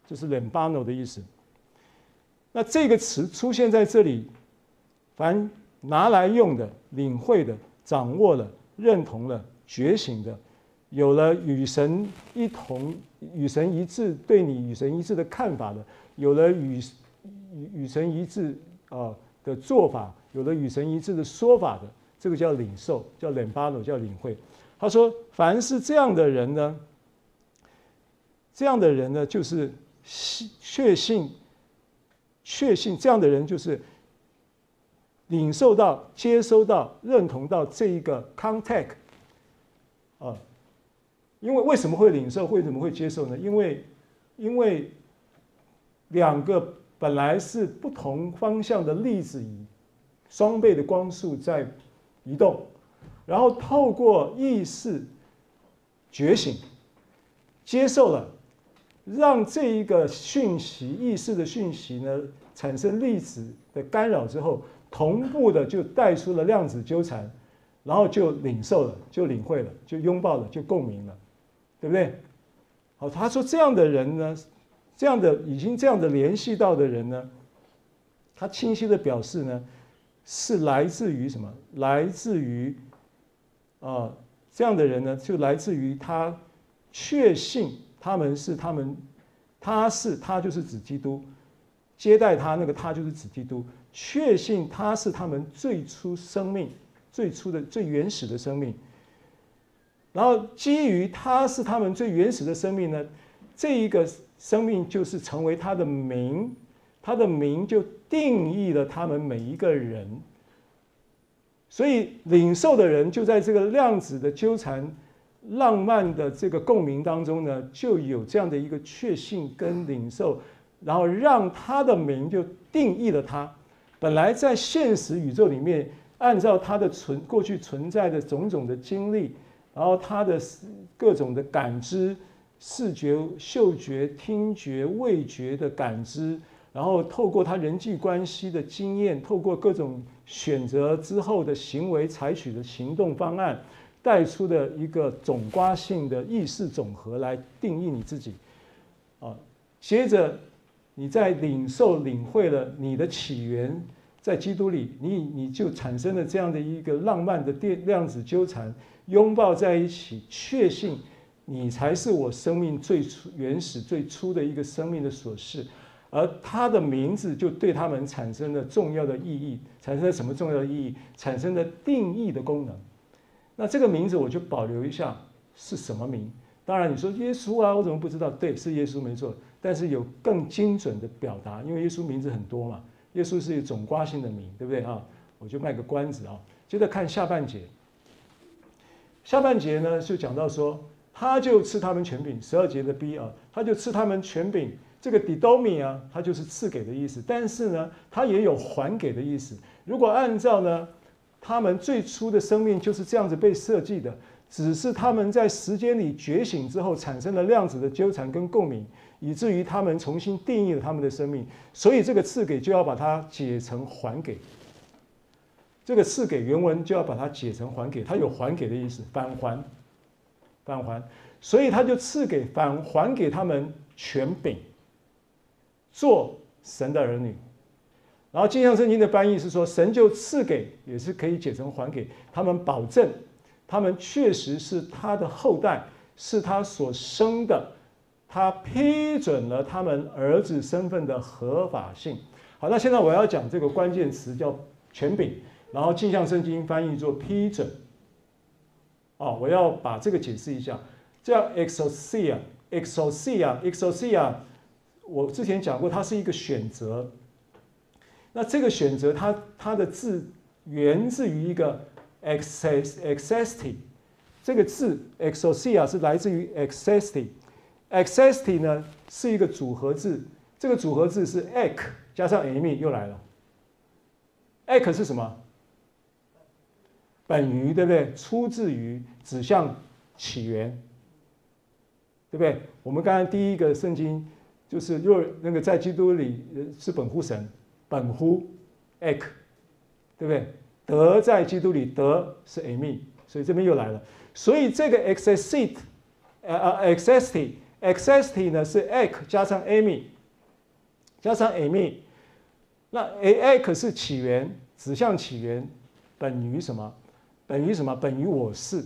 这是 lambano 的意思。那这个词出现在这里，凡拿来用的、领会的、掌握了、认同了、觉醒的，有了与神一同、与神一致，对你与神一致的看法的，有了与与神一致啊的做法，有了与神一致的说法的，这个叫领受，叫 lambano，叫领会。他说，凡是这样的人呢，这样的人呢，就是确信。确信这样的人就是领受到、接收到、认同到这一个 contact 啊，因为为什么会领受？为什么会接受呢？因为因为两个本来是不同方向的粒子以双倍的光速在移动，然后透过意识觉醒，接受了。让这一个讯息、意识的讯息呢，产生粒子的干扰之后，同步的就带出了量子纠缠，然后就领受了，就领会了，就拥抱了，就共鸣了，对不对？好，他说这样的人呢，这样的已经这样的联系到的人呢，他清晰的表示呢，是来自于什么？来自于啊，这样的人呢，就来自于他确信。他们是他们，他是他就是指基督，接待他那个他就是指基督，确信他是他们最初生命最初的最原始的生命。然后基于他是他们最原始的生命呢，这一个生命就是成为他的名，他的名就定义了他们每一个人。所以领受的人就在这个量子的纠缠。浪漫的这个共鸣当中呢，就有这样的一个确信跟领受，然后让他的名就定义了他。本来在现实宇宙里面，按照他的存过去存在的种种的经历，然后他的各种的感知、视觉、嗅觉、听觉、味觉的感知，然后透过他人际关系的经验，透过各种选择之后的行为采取的行动方案。带出的一个总括性的意识总和来定义你自己，啊，接着你在领受领会了你的起源，在基督里，你你就产生了这样的一个浪漫的电量子纠缠，拥抱在一起，确信你才是我生命最初原始最初的一个生命的所是，而他的名字就对他们产生了重要的意义，产生了什么重要的意义？产生了定义的功能。那这个名字我就保留一下，是什么名？当然你说耶稣啊，我怎么不知道？对，是耶稣没错，但是有更精准的表达，因为耶稣名字很多嘛，耶稣是一种瓜性的名，对不对啊？我就卖个关子啊。接着看下半节，下半节呢就讲到说，他就赐他们权柄，十二节的 B 啊，他就赐他们权柄，这个 didomi 啊，它就是赐给的意思，但是呢，它也有还给的意思。如果按照呢？他们最初的生命就是这样子被设计的，只是他们在时间里觉醒之后产生了量子的纠缠跟共鸣，以至于他们重新定义了他们的生命。所以这个赐给就要把它解成还给。这个赐给原文就要把它解成还给，它有还给的意思，返还，返还。所以他就赐给返还给他们权柄，做神的儿女。然后，镜像圣经的翻译是说，神就赐给，也是可以解成还给他们，保证他们确实是他的后代，是他所生的，他批准了他们儿子身份的合法性。好，那现在我要讲这个关键词叫权柄，然后镜像圣经翻译做批准。哦，我要把这个解释一下，叫 exousia，exousia，exousia，我之前讲过，它是一个选择。那这个选择它，它的字源自于一个 excesti，这个字 exosia 是来自于 excesti，excesti 呢是一个组合字，这个组合字是 ek 加上 ami 又来了，ek 是什么？本于对不对？出自于指向起源，对不对？我们刚才第一个圣经就是若那个在基督里是本乎神。本乎 ek，对不对？德在基督里，德是 amy，所以这边又来了。所以这个 exist，呃呃 e x i s t i e x i s t i 呢是 ek 加上 amy，加上 amy。那 ek 是起源，指向起源，本于什么？本于什么？本于我是。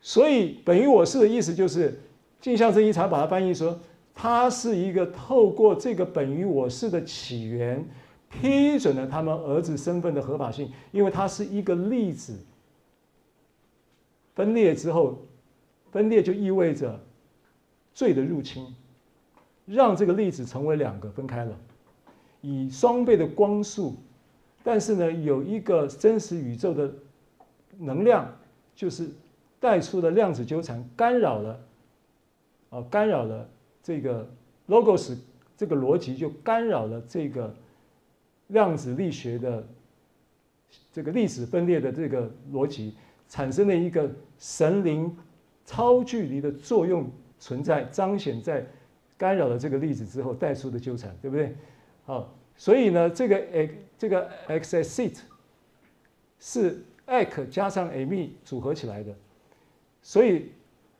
所以本于我是的意思就是，镜像圣经常把它翻译说。它是一个透过这个本于我是的起源，批准了他们儿子身份的合法性，因为它是一个粒子分裂之后，分裂就意味着罪的入侵，让这个粒子成为两个分开了。以双倍的光速，但是呢，有一个真实宇宙的能量，就是带出的量子纠缠干扰了，啊，干扰了这个 logos 这个逻辑，就干扰了这个量子力学的这个粒子分裂的这个逻辑，产生了一个神灵超距离的作用存在，彰显在干扰了这个粒子之后带出的纠缠，对不对？好，所以呢，这个 x 这个 exit 是 AK 加上 emi 组合起来的，所以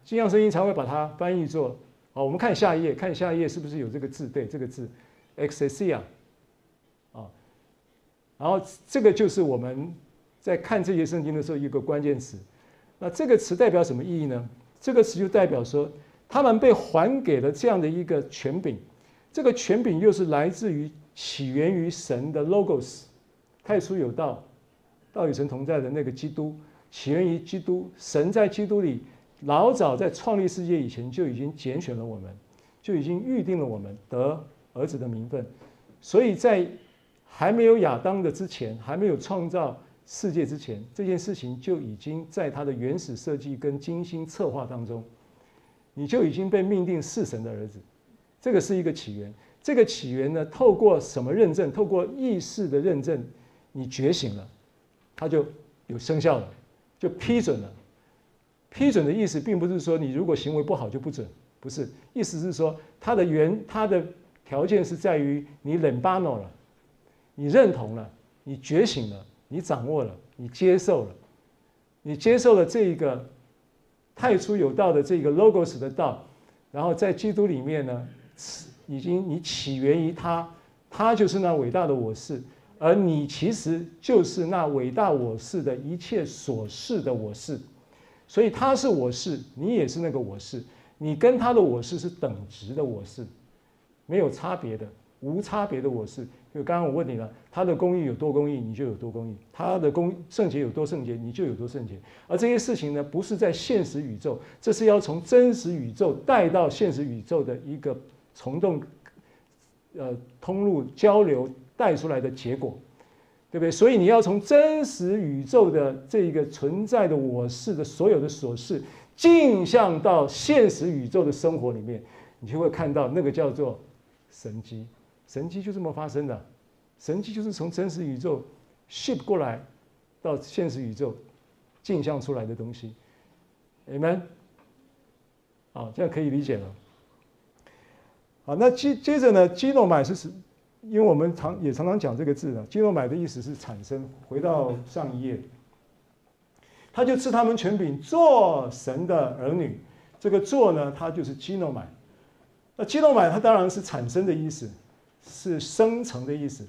精像声音才会把它翻译作。好，我们看下一页，看下一页是不是有这个字？对，这个字 exesia 啊，然后这个就是我们在看这些圣经的时候一个关键词。那这个词代表什么意义呢？这个词就代表说，他们被还给了这样的一个权柄，这个权柄又是来自于。起源于神的 logos，太初有道，道与神同在的那个基督，起源于基督。神在基督里，老早在创立世界以前就已经拣选了我们，就已经预定了我们得儿子的名分。所以在还没有亚当的之前，还没有创造世界之前，这件事情就已经在他的原始设计跟精心策划当中，你就已经被命定是神的儿子。这个是一个起源。这个起源呢，透过什么认证？透过意识的认证，你觉醒了，它就有生效了，就批准了。批准的意思并不是说你如果行为不好就不准，不是，意思是说它的原它的条件是在于你冷巴诺了，你认同了，你觉醒了，你掌握了，你接受了，你接受了这一个太初有道的这个 logos 的道，然后在基督里面呢。已经，你起源于他，他就是那伟大的我是，而你其实就是那伟大我是的一切所是的我是，所以他是我是，你也是那个我是，你跟他的我是是等值的我是，没有差别的，无差别的我是。就刚刚我问你了，他的公义有多公义，你就有多公义；他的公圣洁有多圣洁，你就有多圣洁。而这些事情呢，不是在现实宇宙，这是要从真实宇宙带到现实宇宙的一个。虫洞，呃，通路交流带出来的结果，对不对？所以你要从真实宇宙的这个存在的我是的所有的琐事，镜像到现实宇宙的生活里面，你就会看到那个叫做神迹。神迹就这么发生的，神迹就是从真实宇宙 ship 过来到现实宇宙镜像出来的东西。Amen。好，这样可以理解了。好，那接接着呢基诺曼是是，因为我们常也常常讲这个字呢，ginomai 的意思是产生。回到上一页，他就赐他们权柄做神的儿女。这个做呢，它就是 ginomai。那 ginomai 它当然是产生的意思，是生成的意思，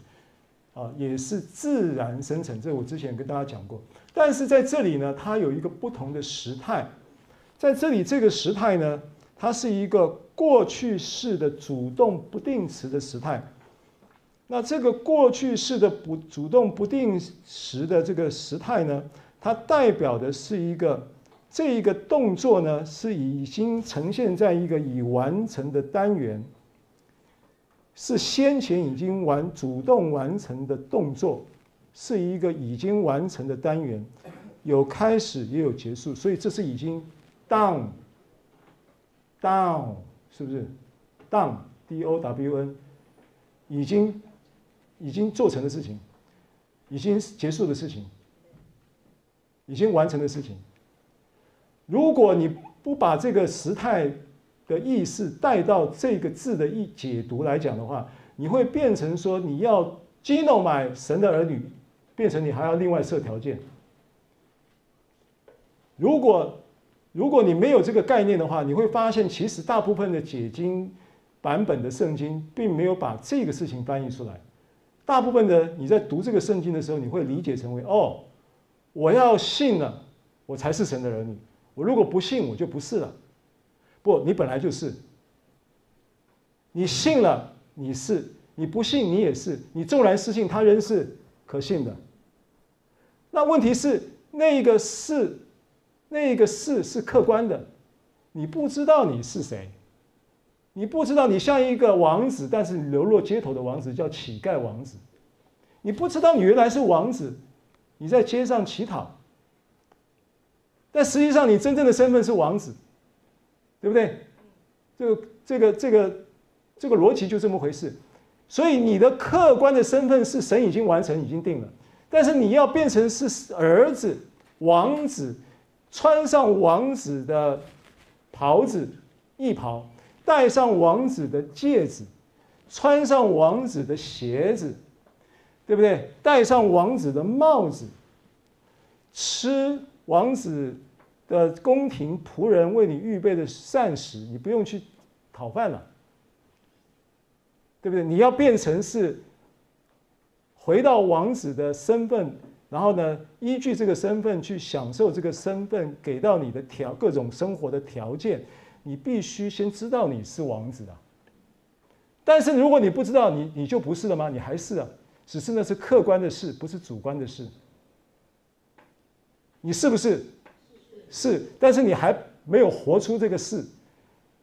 啊，也是自然生成。这我之前跟大家讲过。但是在这里呢，它有一个不同的时态，在这里这个时态呢，它是一个。过去式的主动不定词的时态，那这个过去式的不主动不定时的这个时态呢，它代表的是一个这一个动作呢，是已经呈现在一个已完成的单元，是先前已经完主动完成的动作，是一个已经完成的单元，有开始也有结束，所以这是已经 down down。是不是 down d o w n 已经已经做成的事情，已经结束的事情，已经完成的事情。如果你不把这个时态的意思带到这个字的一解读来讲的话，你会变成说你要 Gino 买神的儿女，变成你还要另外设条件。如果如果你没有这个概念的话，你会发现其实大部分的解经版本的圣经并没有把这个事情翻译出来。大部分的你在读这个圣经的时候，你会理解成为：哦，我要信了，我才是神的儿女；我如果不信，我就不是了。不，你本来就是。你信了，你是；你不信，你也是。你纵然失信，他仍是可信的。那问题是，那个是。那个是是客观的，你不知道你是谁，你不知道你像一个王子，但是流落街头的王子叫乞丐王子。你不知道你原来是王子，你在街上乞讨。但实际上你真正的身份是王子，对不对？这个这个这个这个逻辑就这么回事。所以你的客观的身份是神已经完成，已经定了。但是你要变成是儿子、王子，穿上王子的袍子、衣袍。戴上王子的戒指，穿上王子的鞋子，对不对？戴上王子的帽子，吃王子的宫廷仆人为你预备的膳食，你不用去讨饭了，对不对？你要变成是回到王子的身份，然后呢，依据这个身份去享受这个身份给到你的条各种生活的条件。你必须先知道你是王子啊，但是如果你不知道，你你就不是了吗？你还是啊，只是那是客观的事，不是主观的事。你是不是？是，但是你还没有活出这个事，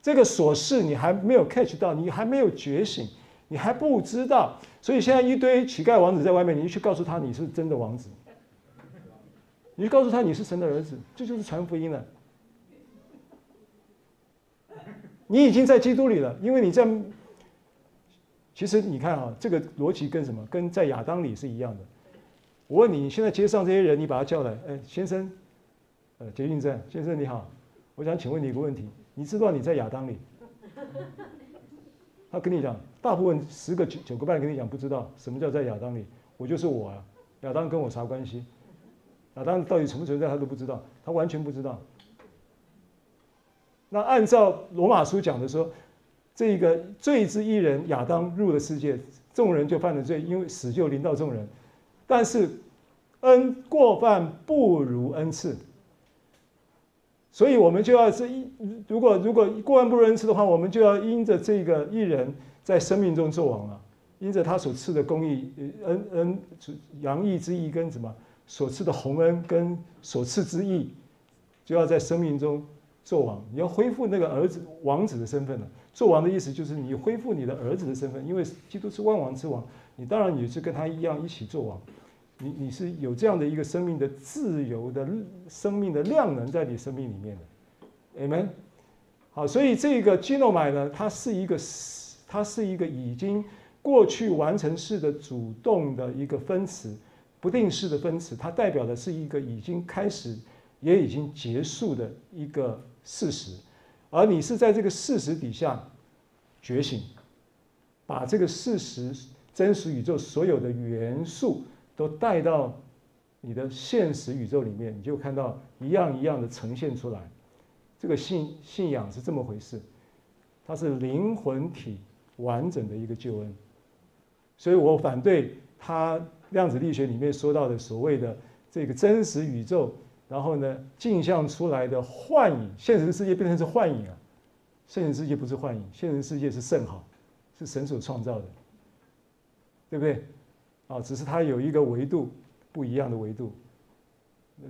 这个所事你还没有 catch 到，你还没有觉醒，你还不知道。所以现在一堆乞丐王子在外面，你去告诉他你是真的王子，你去告诉他你是神的儿子，这就是传福音了。你已经在基督里了，因为你在。其实你看啊，这个逻辑跟什么？跟在亚当里是一样的。我问你，现在街上这些人，你把他叫来，哎，先生，呃，捷运站，先生你好，我想请问你一个问题，你知道你在亚当里？他跟你讲，大部分十个九九个半跟你讲不知道什么叫在亚当里。我就是我啊，亚当跟我啥关系？亚当到底存不存在，他都不知道，他完全不知道。那按照罗马书讲的说，这个罪之一人亚当入了世界，众人就犯了罪，因为死就临到众人。但是恩过犯不如恩赐，所以我们就要是一如果如果过犯不如恩赐的话，我们就要因着这个一人在生命中作王了，因着他所赐的公义恩恩洋溢之义跟什么所赐的宏恩跟所赐之义，就要在生命中。做王，你要恢复那个儿子王子的身份了。做王的意思就是你恢复你的儿子的身份，因为基督是万王之王，你当然也是跟他一样一起做王。你你是有这样的一个生命的自由的生命的量能在你生命里面的，Amen。好，所以这个 ginomai 呢，它是一个它是一个已经过去完成式的主动的一个分词，不定式的分词，它代表的是一个已经开始也已经结束的一个。事实，而你是在这个事实底下觉醒，把这个事实、真实宇宙所有的元素都带到你的现实宇宙里面，你就看到一样一样的呈现出来。这个信信仰是这么回事，它是灵魂体完整的一个救恩。所以我反对他量子力学里面说到的所谓的这个真实宇宙。然后呢，镜像出来的幻影，现实世界变成是幻影啊！现实世界不是幻影，现实世界是圣好，是神所创造的，对不对？啊，只是它有一个维度不一样的维度，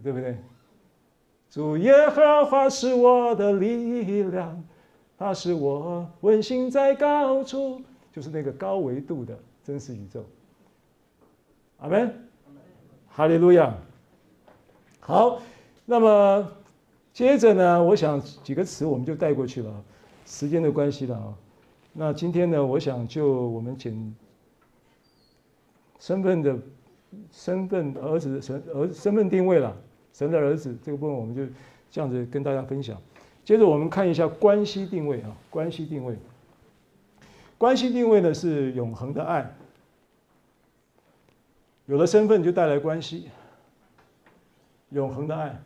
对不对？主耶和华是我的力量，他是我温馨在高处，就是那个高维度的真实宇宙。阿门，哈利路亚。好，那么接着呢，我想几个词我们就带过去了，时间的关系了啊。那今天呢，我想就我们简身份的身份儿子神儿身份定位了，神的儿子这个部分我们就这样子跟大家分享。接着我们看一下关系定位啊，关系定位，关系定位呢是永恒的爱，有了身份就带来关系。永恒的爱。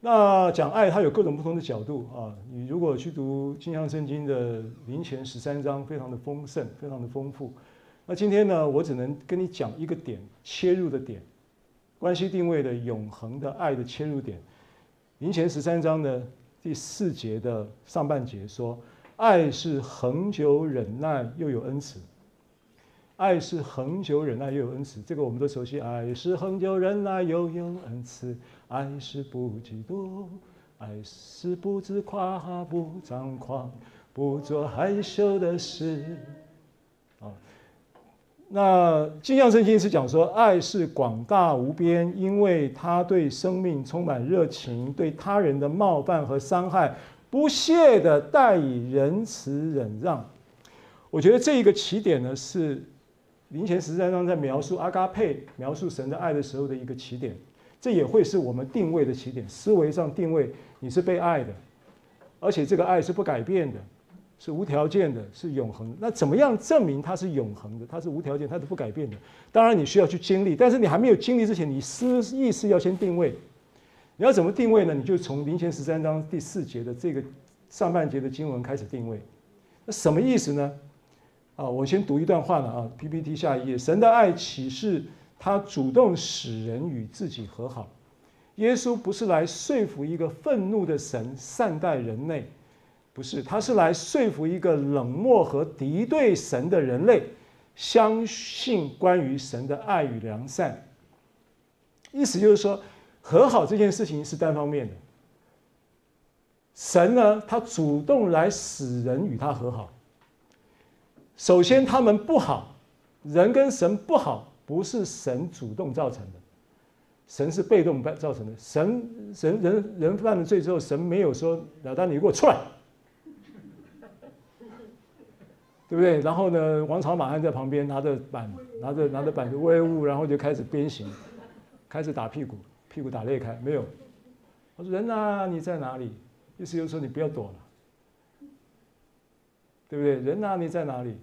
那讲爱，它有各种不同的角度啊。你如果去读金像圣经的林前十三章，非常的丰盛，非常的丰富。那今天呢，我只能跟你讲一个点，切入的点，关系定位的永恒的爱的切入点。林前十三章的第四节的上半节说：“爱是恒久忍耐，又有恩慈。”爱是恒久忍耐又有恩慈，这个我们都熟悉。爱是恒久忍耐又有恩慈，爱是不嫉妒，爱是不自夸不张狂，不做害羞的事。啊，那镜像圣经是讲说，爱是广大无边，因为他对生命充满热情，对他人的冒犯和伤害不屑的待以仁慈忍让。我觉得这一个起点呢，是林前十三章在描述阿嘎佩、描述神的爱的时候的一个起点。这也会是我们定位的起点，思维上定位你是被爱的，而且这个爱是不改变的，是无条件的，是永恒。那怎么样证明它是永恒的？它是无条件，它是不改变的。当然你需要去经历，但是你还没有经历之前，你思意识要先定位。你要怎么定位呢？你就从林前十三章第四节的这个上半节的经文开始定位。那什么意思呢？啊，我先读一段话了啊，PPT 下一页，神的爱启示。他主动使人与自己和好。耶稣不是来说服一个愤怒的神善待人类，不是，他是来说服一个冷漠和敌对神的人类，相信关于神的爱与良善。意思就是说，和好这件事情是单方面的。神呢，他主动来使人与他和好。首先，他们不好，人跟神不好。不是神主动造成的，神是被动造成的。神、神、人、人犯了罪之后，神没有说老大你给我出来，对不对？然后呢，王朝马汉在旁边拿着板，拿着拿着板子威武，然后就开始鞭刑，开始打屁股，屁股打裂开，没有。我说人啊，你在哪里？意思就是说你不要躲了，对不对？人啊，你在哪里？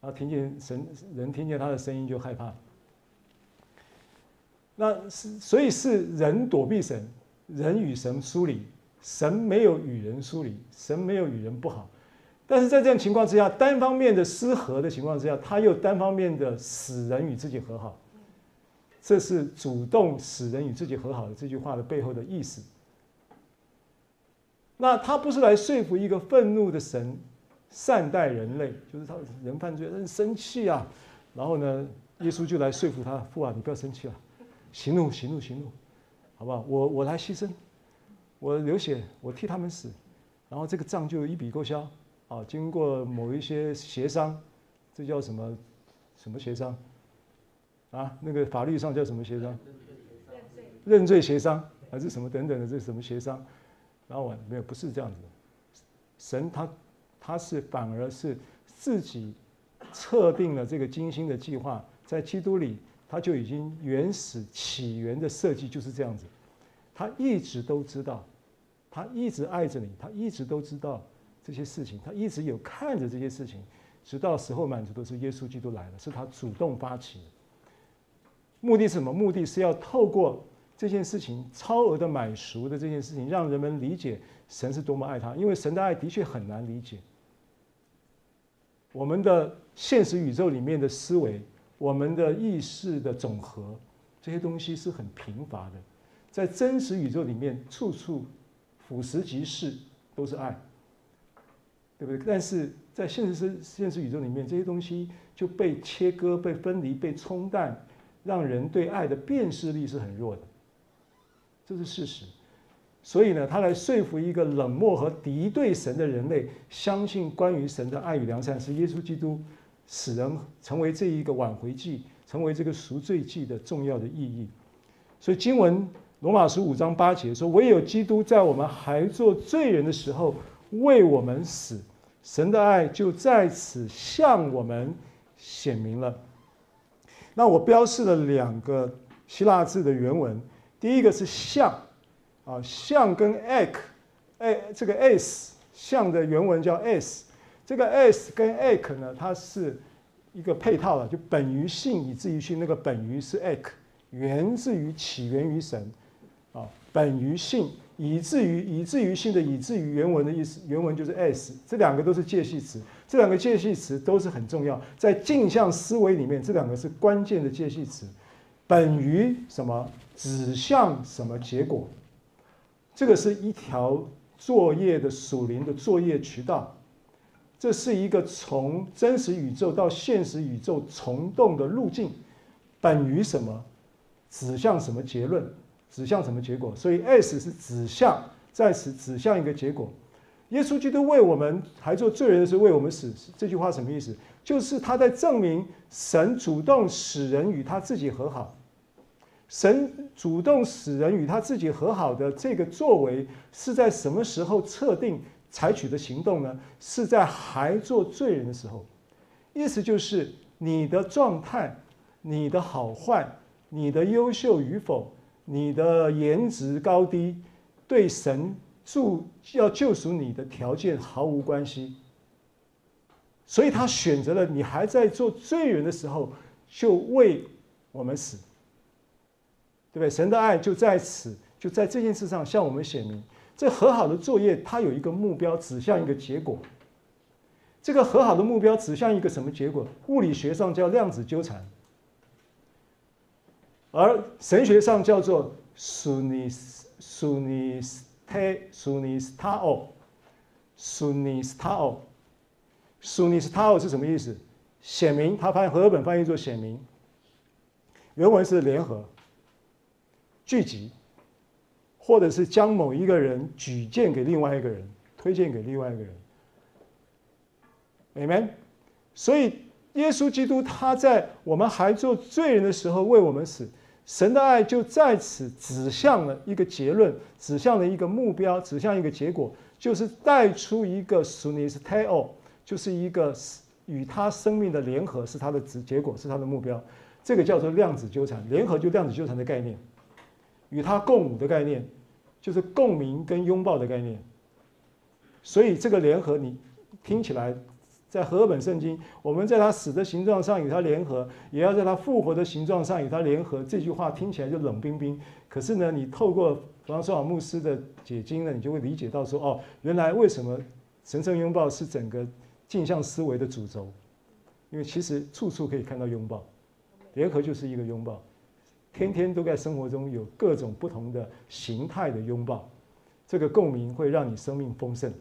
然后听见神人听见他的声音就害怕，那是所以是人躲避神，人与神疏离，神没有与人疏离，神没有与人不好，但是在这样情况之下，单方面的失和的情况之下，他又单方面的使人与自己和好，这是主动使人与自己和好的这句话的背后的意思。那他不是来说服一个愤怒的神。善待人类，就是他人犯罪，人生气啊，然后呢，耶稣就来说服他：父啊，你不要生气了，息怒，息怒，息怒，好不好？我我来牺牲，我流血，我替他们死，然后这个账就一笔勾销。啊，经过某一些协商，这叫什么？什么协商？啊，那个法律上叫什么协商？认罪协商还是什么等等的？这什么协商？然后我没有，不是这样子的，神他。他是反而是自己测定了这个精心的计划，在基督里，他就已经原始起源的设计就是这样子。他一直都知道，他一直爱着你，他一直都知道这些事情，他一直有看着这些事情，直到时候满足的是耶稣基督来了，是他主动发起的。目的是什么？目的是要透过这件事情超额的买赎的这件事情，让人们理解神是多么爱他，因为神的爱的确很难理解。我们的现实宇宙里面的思维，我们的意识的总和，这些东西是很贫乏的。在真实宇宙里面，处处俯拾即是，都是爱，对不对？但是在现实生现实宇宙里面，这些东西就被切割、被分离、被冲淡，让人对爱的辨识力是很弱的，这是事实。所以呢，他来说服一个冷漠和敌对神的人类，相信关于神的爱与良善是耶稣基督使人成为这一个挽回祭，成为这个赎罪祭的重要的意义。所以经文罗马书五章八节说：“唯有基督在我们还做罪人的时候为我们死，神的爱就在此向我们显明了。”那我标示了两个希腊字的原文，第一个是“向”。啊，像跟 ek，哎，这个 s 像的原文叫 s，这个 s 跟 ek 呢，它是一个配套的，就本于性以至于性，那个本于是 ek，源自于起源于神，啊，本于性以至于以至于性的以至于原文的意思，原文就是 s，这两个都是介系词，这两个介系词都是很重要，在镜像思维里面，这两个是关键的介系词，本于什么，指向什么结果。这个是一条作业的属灵的作业渠道，这是一个从真实宇宙到现实宇宙虫洞的路径，本于什么，指向什么结论，指向什么结果。所以 S 是指向，在此指向一个结果。耶稣基督为我们还做罪人的时候为我们死，这句话什么意思？就是他在证明神主动使人与他自己和好。神主动使人与他自己和好的这个作为，是在什么时候测定采取的行动呢？是在还做罪人的时候。意思就是你的状态、你的好坏、你的优秀与否、你的颜值高低，对神助要救赎你的条件毫无关系。所以他选择了你还在做罪人的时候，就为我们死。对不对？神的爱就在此，就在这件事上向我们显明。这和好的作业，它有一个目标，指向一个结果。这个和好的目标指向一个什么结果？物理学上叫量子纠缠，而神学上叫做 sunis sunistao，sunistao，sunistao 是什么意思？显明，他翻和合本翻译作显明，原文是联合。聚集，或者是将某一个人举荐给另外一个人，推荐给另外一个人。Amen。所以，耶稣基督他在我们还做罪人的时候为我们死，神的爱就在此指向了一个结论，指向了一个目标，指向一个结果，就是带出一个 sunisteo，就是一个与他生命的联合，是他的结结果，是他的目标。这个叫做量子纠缠，联合就量子纠缠的概念。与他共舞的概念，就是共鸣跟拥抱的概念。所以这个联合，你听起来，在和合本圣经，我们在他死的形状上与他联合，也要在他复活的形状上与他联合。这句话听起来就冷冰冰，可是呢，你透过弗朗索瓦牧师的解经呢，你就会理解到说，哦，原来为什么神圣拥抱是整个镜像思维的主轴，因为其实处处可以看到拥抱，联合就是一个拥抱。天天都在生活中有各种不同的形态的拥抱，这个共鸣会让你生命丰盛，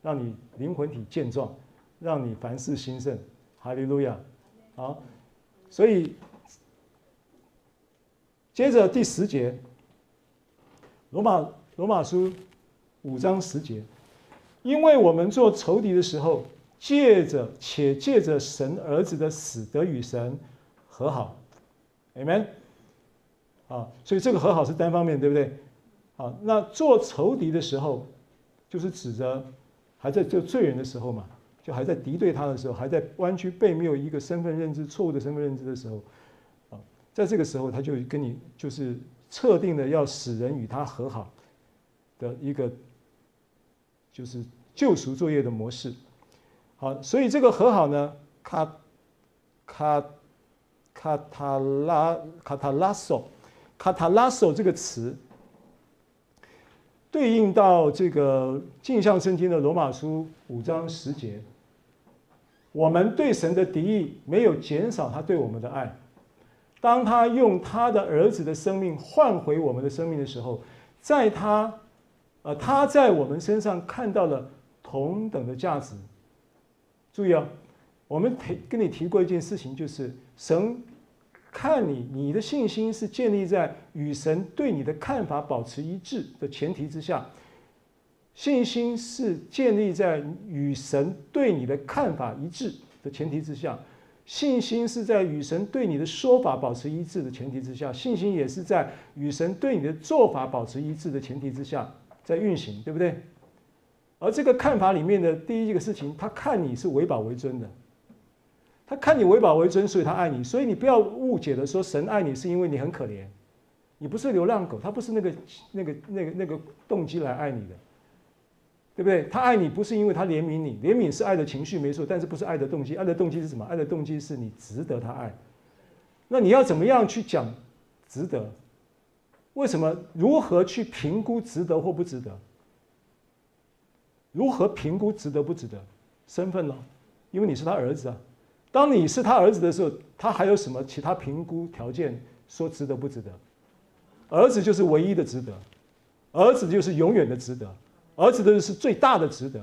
让你灵魂体健壮，让你凡事兴盛。哈利路亚！好，所以接着第十节，罗马罗马书五章十节，因为我们做仇敌的时候，借着且借着神儿子的死得与神和好，Amen。啊，所以这个和好是单方面，对不对？啊，那做仇敌的时候，就是指着还在做罪人的时候嘛，就还在敌对他的时候，还在弯曲背谬一个身份认知错误的身份认知的时候，啊，在这个时候他就跟你就是测定的要使人与他和好的一个就是救赎作业的模式。好，所以这个和好呢，卡卡卡塔拉卡塔拉索。卡塔拉索这个词，对应到这个镜像圣经的罗马书五章十节，我们对神的敌意没有减少他对我们的爱。当他用他的儿子的生命换回我们的生命的时候，在他，呃，他在我们身上看到了同等的价值。注意啊，我们提跟你提过一件事情，就是神。看你，你的信心是建立在与神对你的看法保持一致的前提之下。信心是建立在与神对你的看法一致的前提之下。信心是在与神对你的说法保持一致的前提之下。信心也是在与神对你的做法保持一致的前提之下在运行，对不对？而这个看法里面的第一个事情，他看你是为宝为尊的。他看你为宝为尊，所以他爱你。所以你不要误解了，说神爱你是因为你很可怜，你不是流浪狗，他不是那个那个那个那个动机来爱你的，对不对？他爱你不是因为他怜悯你，怜悯是爱的情绪没错，但是不是爱的动机。爱的动机是什么？爱的动机是你值得他爱。那你要怎么样去讲值得？为什么？如何去评估值得或不值得？如何评估值得不值得？身份呢？因为你是他儿子啊。当你是他儿子的时候，他还有什么其他评估条件说值得不值得？儿子就是唯一的值得，儿子就是永远的值得，儿子的是最大的值得。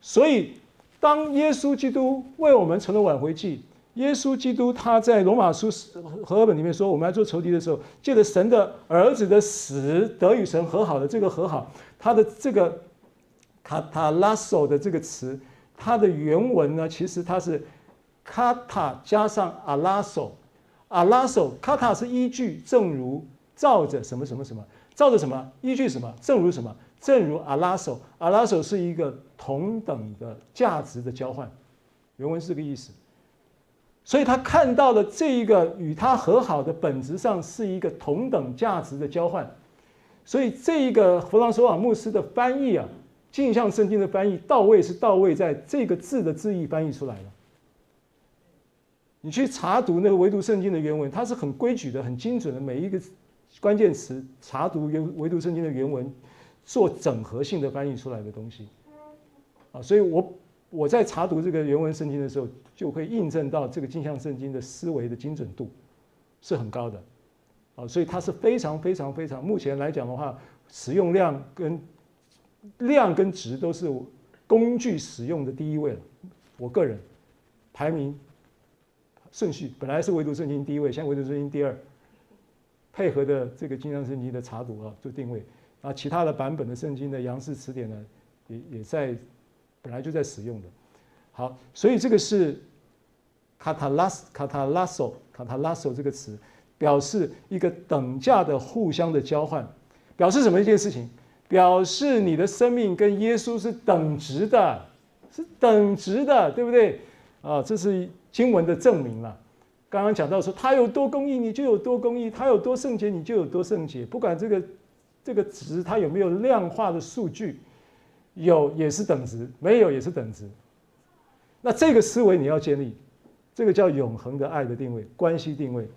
所以，当耶稣基督为我们成了挽回祭，耶稣基督他在罗马书和合本里面说，我们来做仇敌的时候，借着神的儿子的死得与神和好的这个和好，他的这个。卡塔拉索的这个词，它的原文呢，其实它是卡塔加上阿拉索，阿拉索卡塔是依据，正如照着什么什么什么，照着什么依据什么，正如什么，正如阿拉索，阿拉索是一个同等的价值的交换，原文是这个意思。所以他看到的这一个与他和好的本质上是一个同等价值的交换，所以这一个弗朗索瓦牧师的翻译啊。镜像圣经的翻译到位是到位在这个字的字义翻译出来了。你去查读那个唯独圣经的原文，它是很规矩的、很精准的，每一个关键词查读原唯独圣经的原文，做整合性的翻译出来的东西。啊，所以我我在查读这个原文圣经的时候，就会印证到这个镜像圣经的思维的精准度是很高的。啊，所以它是非常非常非常，目前来讲的话，使用量跟量跟值都是工具使用的第一位了。我个人排名顺序本来是唯独圣经第一位，现在唯独圣经第二，配合的这个镜像圣经的查读啊，做定位。啊，其他的版本的圣经的杨氏词典呢，也也在本来就在使用的。好，所以这个是卡塔拉斯卡塔拉索卡塔拉索这个词，表示一个等价的互相的交换，表示什么一件事情？表示你的生命跟耶稣是等值的，是等值的，对不对？啊，这是经文的证明了。刚刚讲到说，他有多公义，你就有多公义；他有多圣洁，你就有多圣洁。不管这个这个值，它有没有量化的数据，有也是等值，没有也是等值。那这个思维你要建立，这个叫永恒的爱的定位，关系定位。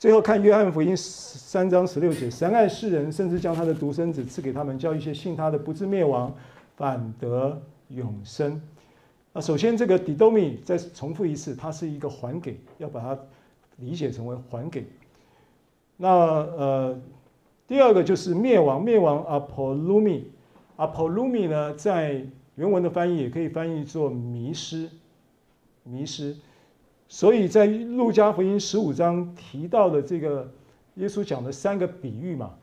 最后看约翰福音三章十六节，神爱世人，甚至将他的独生子赐给他们，叫一些信他的不至灭亡，反得永生。啊首先这个 didomi 再重复一次，它是一个还给，要把它理解成为还给。那呃，第二个就是灭亡，灭亡 apolumi，apolumi 呢，在原文的翻译也可以翻译作迷失，迷失。所以在路加福音十五章提到的这个耶稣讲的三个比喻嘛，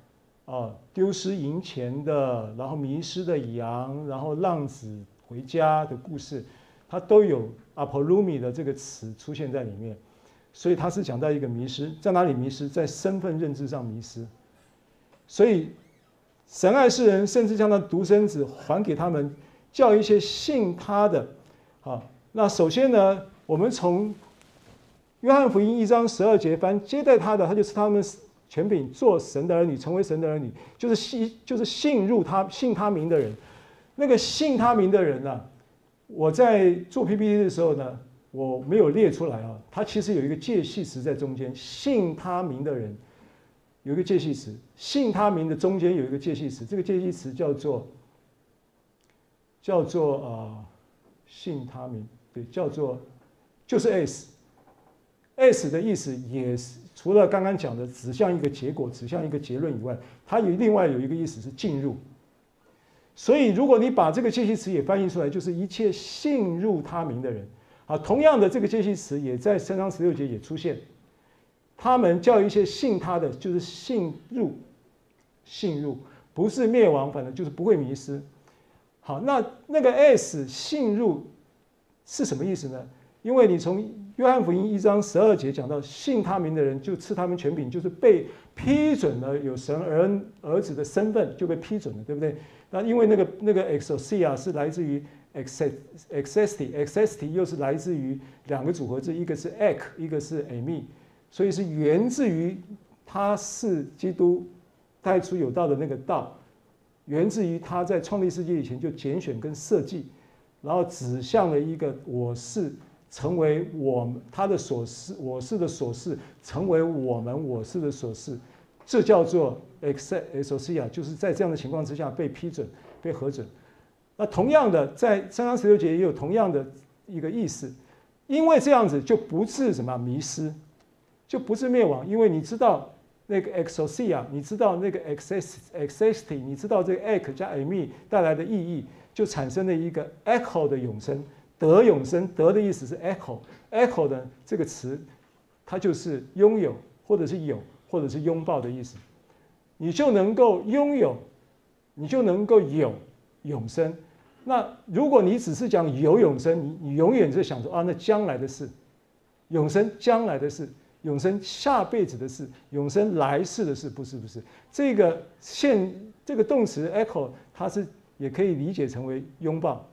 啊，丢失银钱的，然后迷失的羊，然后浪子回家的故事，它都有 apolumi 的这个词出现在里面。所以它是讲到一个迷失，在哪里迷失？在身份认知上迷失。所以神爱世人，甚至将他独生子还给他们，叫一些信他的。好，那首先呢，我们从约翰福音一章十二节，凡接待他的，他就是他们权柄，做神的儿女，成为神的儿女，就是信，就是信入他信他名的人。那个信他名的人呢、啊，我在做 PPT 的时候呢，我没有列出来啊。他其实有一个介系词在中间，信他名的人有一个介系词，信他名的中间有一个介系词，这个介系词叫做叫做啊、呃，信他名，对，叫做就是 s。S 的意思也是除了刚刚讲的指向一个结果、指向一个结论以外，它有另外有一个意思是进入。所以，如果你把这个介系词也翻译出来，就是一切信入他名的人。啊，同样的这个介系词也在三章十六节也出现。他们叫一些信他的，就是信入，信入不是灭亡，反正就是不会迷失。好，那那个 S 信入是什么意思呢？因为你从约翰福音一章十二节讲到，信他名的人就赐他们权柄，就是被批准了有神儿儿子的身份就被批准了，对不对？那因为那个那个 EXO C 啊是来自于 exesti，exesti 又是来自于两个组合字，一个是 ek，一个是 ami，所以是源自于他是基督带出有道的那个道，源自于他在创立世界以前就拣选跟设计，然后指向了一个我是。成为我们他的所是，我是的所是，成为我们我是的所是，这叫做 exousia，就是在这样的情况之下被批准、被核准。那同样的，在三章十六节也有同样的一个意思，因为这样子就不是什么迷失，就不是灭亡，因为你知道那个 exousia，你知道那个 exesti，你知道这个 ek 加 eimi 带来的意义，就产生了一个 echo 的永生。得永生，得的意思是 echo，echo 的这个词，它就是拥有，或者是有，或者是拥抱的意思。你就能够拥有，你就能够有，永生。那如果你只是讲有永生，你你永远就想说啊，那将来的事，永生将来的事，永生下辈子的事，永生来世的事，不是不是。这个现这个动词 echo，它是也可以理解成为拥抱，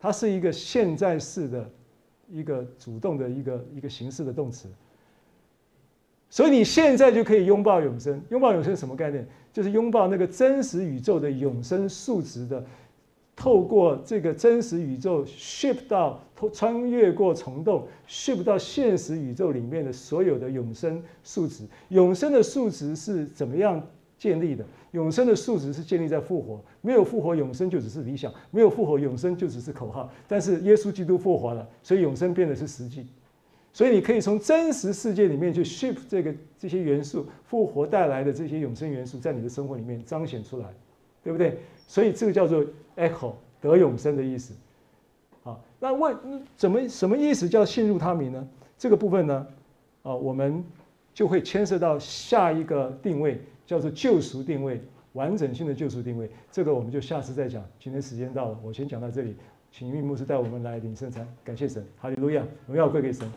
它是一个现在式的一个主动的一个一个形式的动词。所以你现在就可以拥抱永生。拥抱永生什么概念？就是拥抱那个真实宇宙的永生数值的，透过这个真实宇宙 ship 到穿越过虫洞 ship 到现实宇宙里面的所有的永生数值。永生的数值是怎么样建立的？永生的数值是建立在复活。没有复活，永生就只是理想；没有复活，永生就只是口号。但是耶稣基督复活了，所以永生变得是实际。所以你可以从真实世界里面去 shift 这个这些元素，复活带来的这些永生元素，在你的生活里面彰显出来，对不对？所以这个叫做 echo 得永生的意思。好，那问怎么什么意思叫信入他名呢？这个部分呢，啊，我们就会牵涉到下一个定位，叫做救赎定位，完整性的救赎定位。这个我们就下次再讲。今天时间到了，我先讲到这里。请运牧师带我们来领圣餐，感谢神，哈利路亚，荣耀归给神。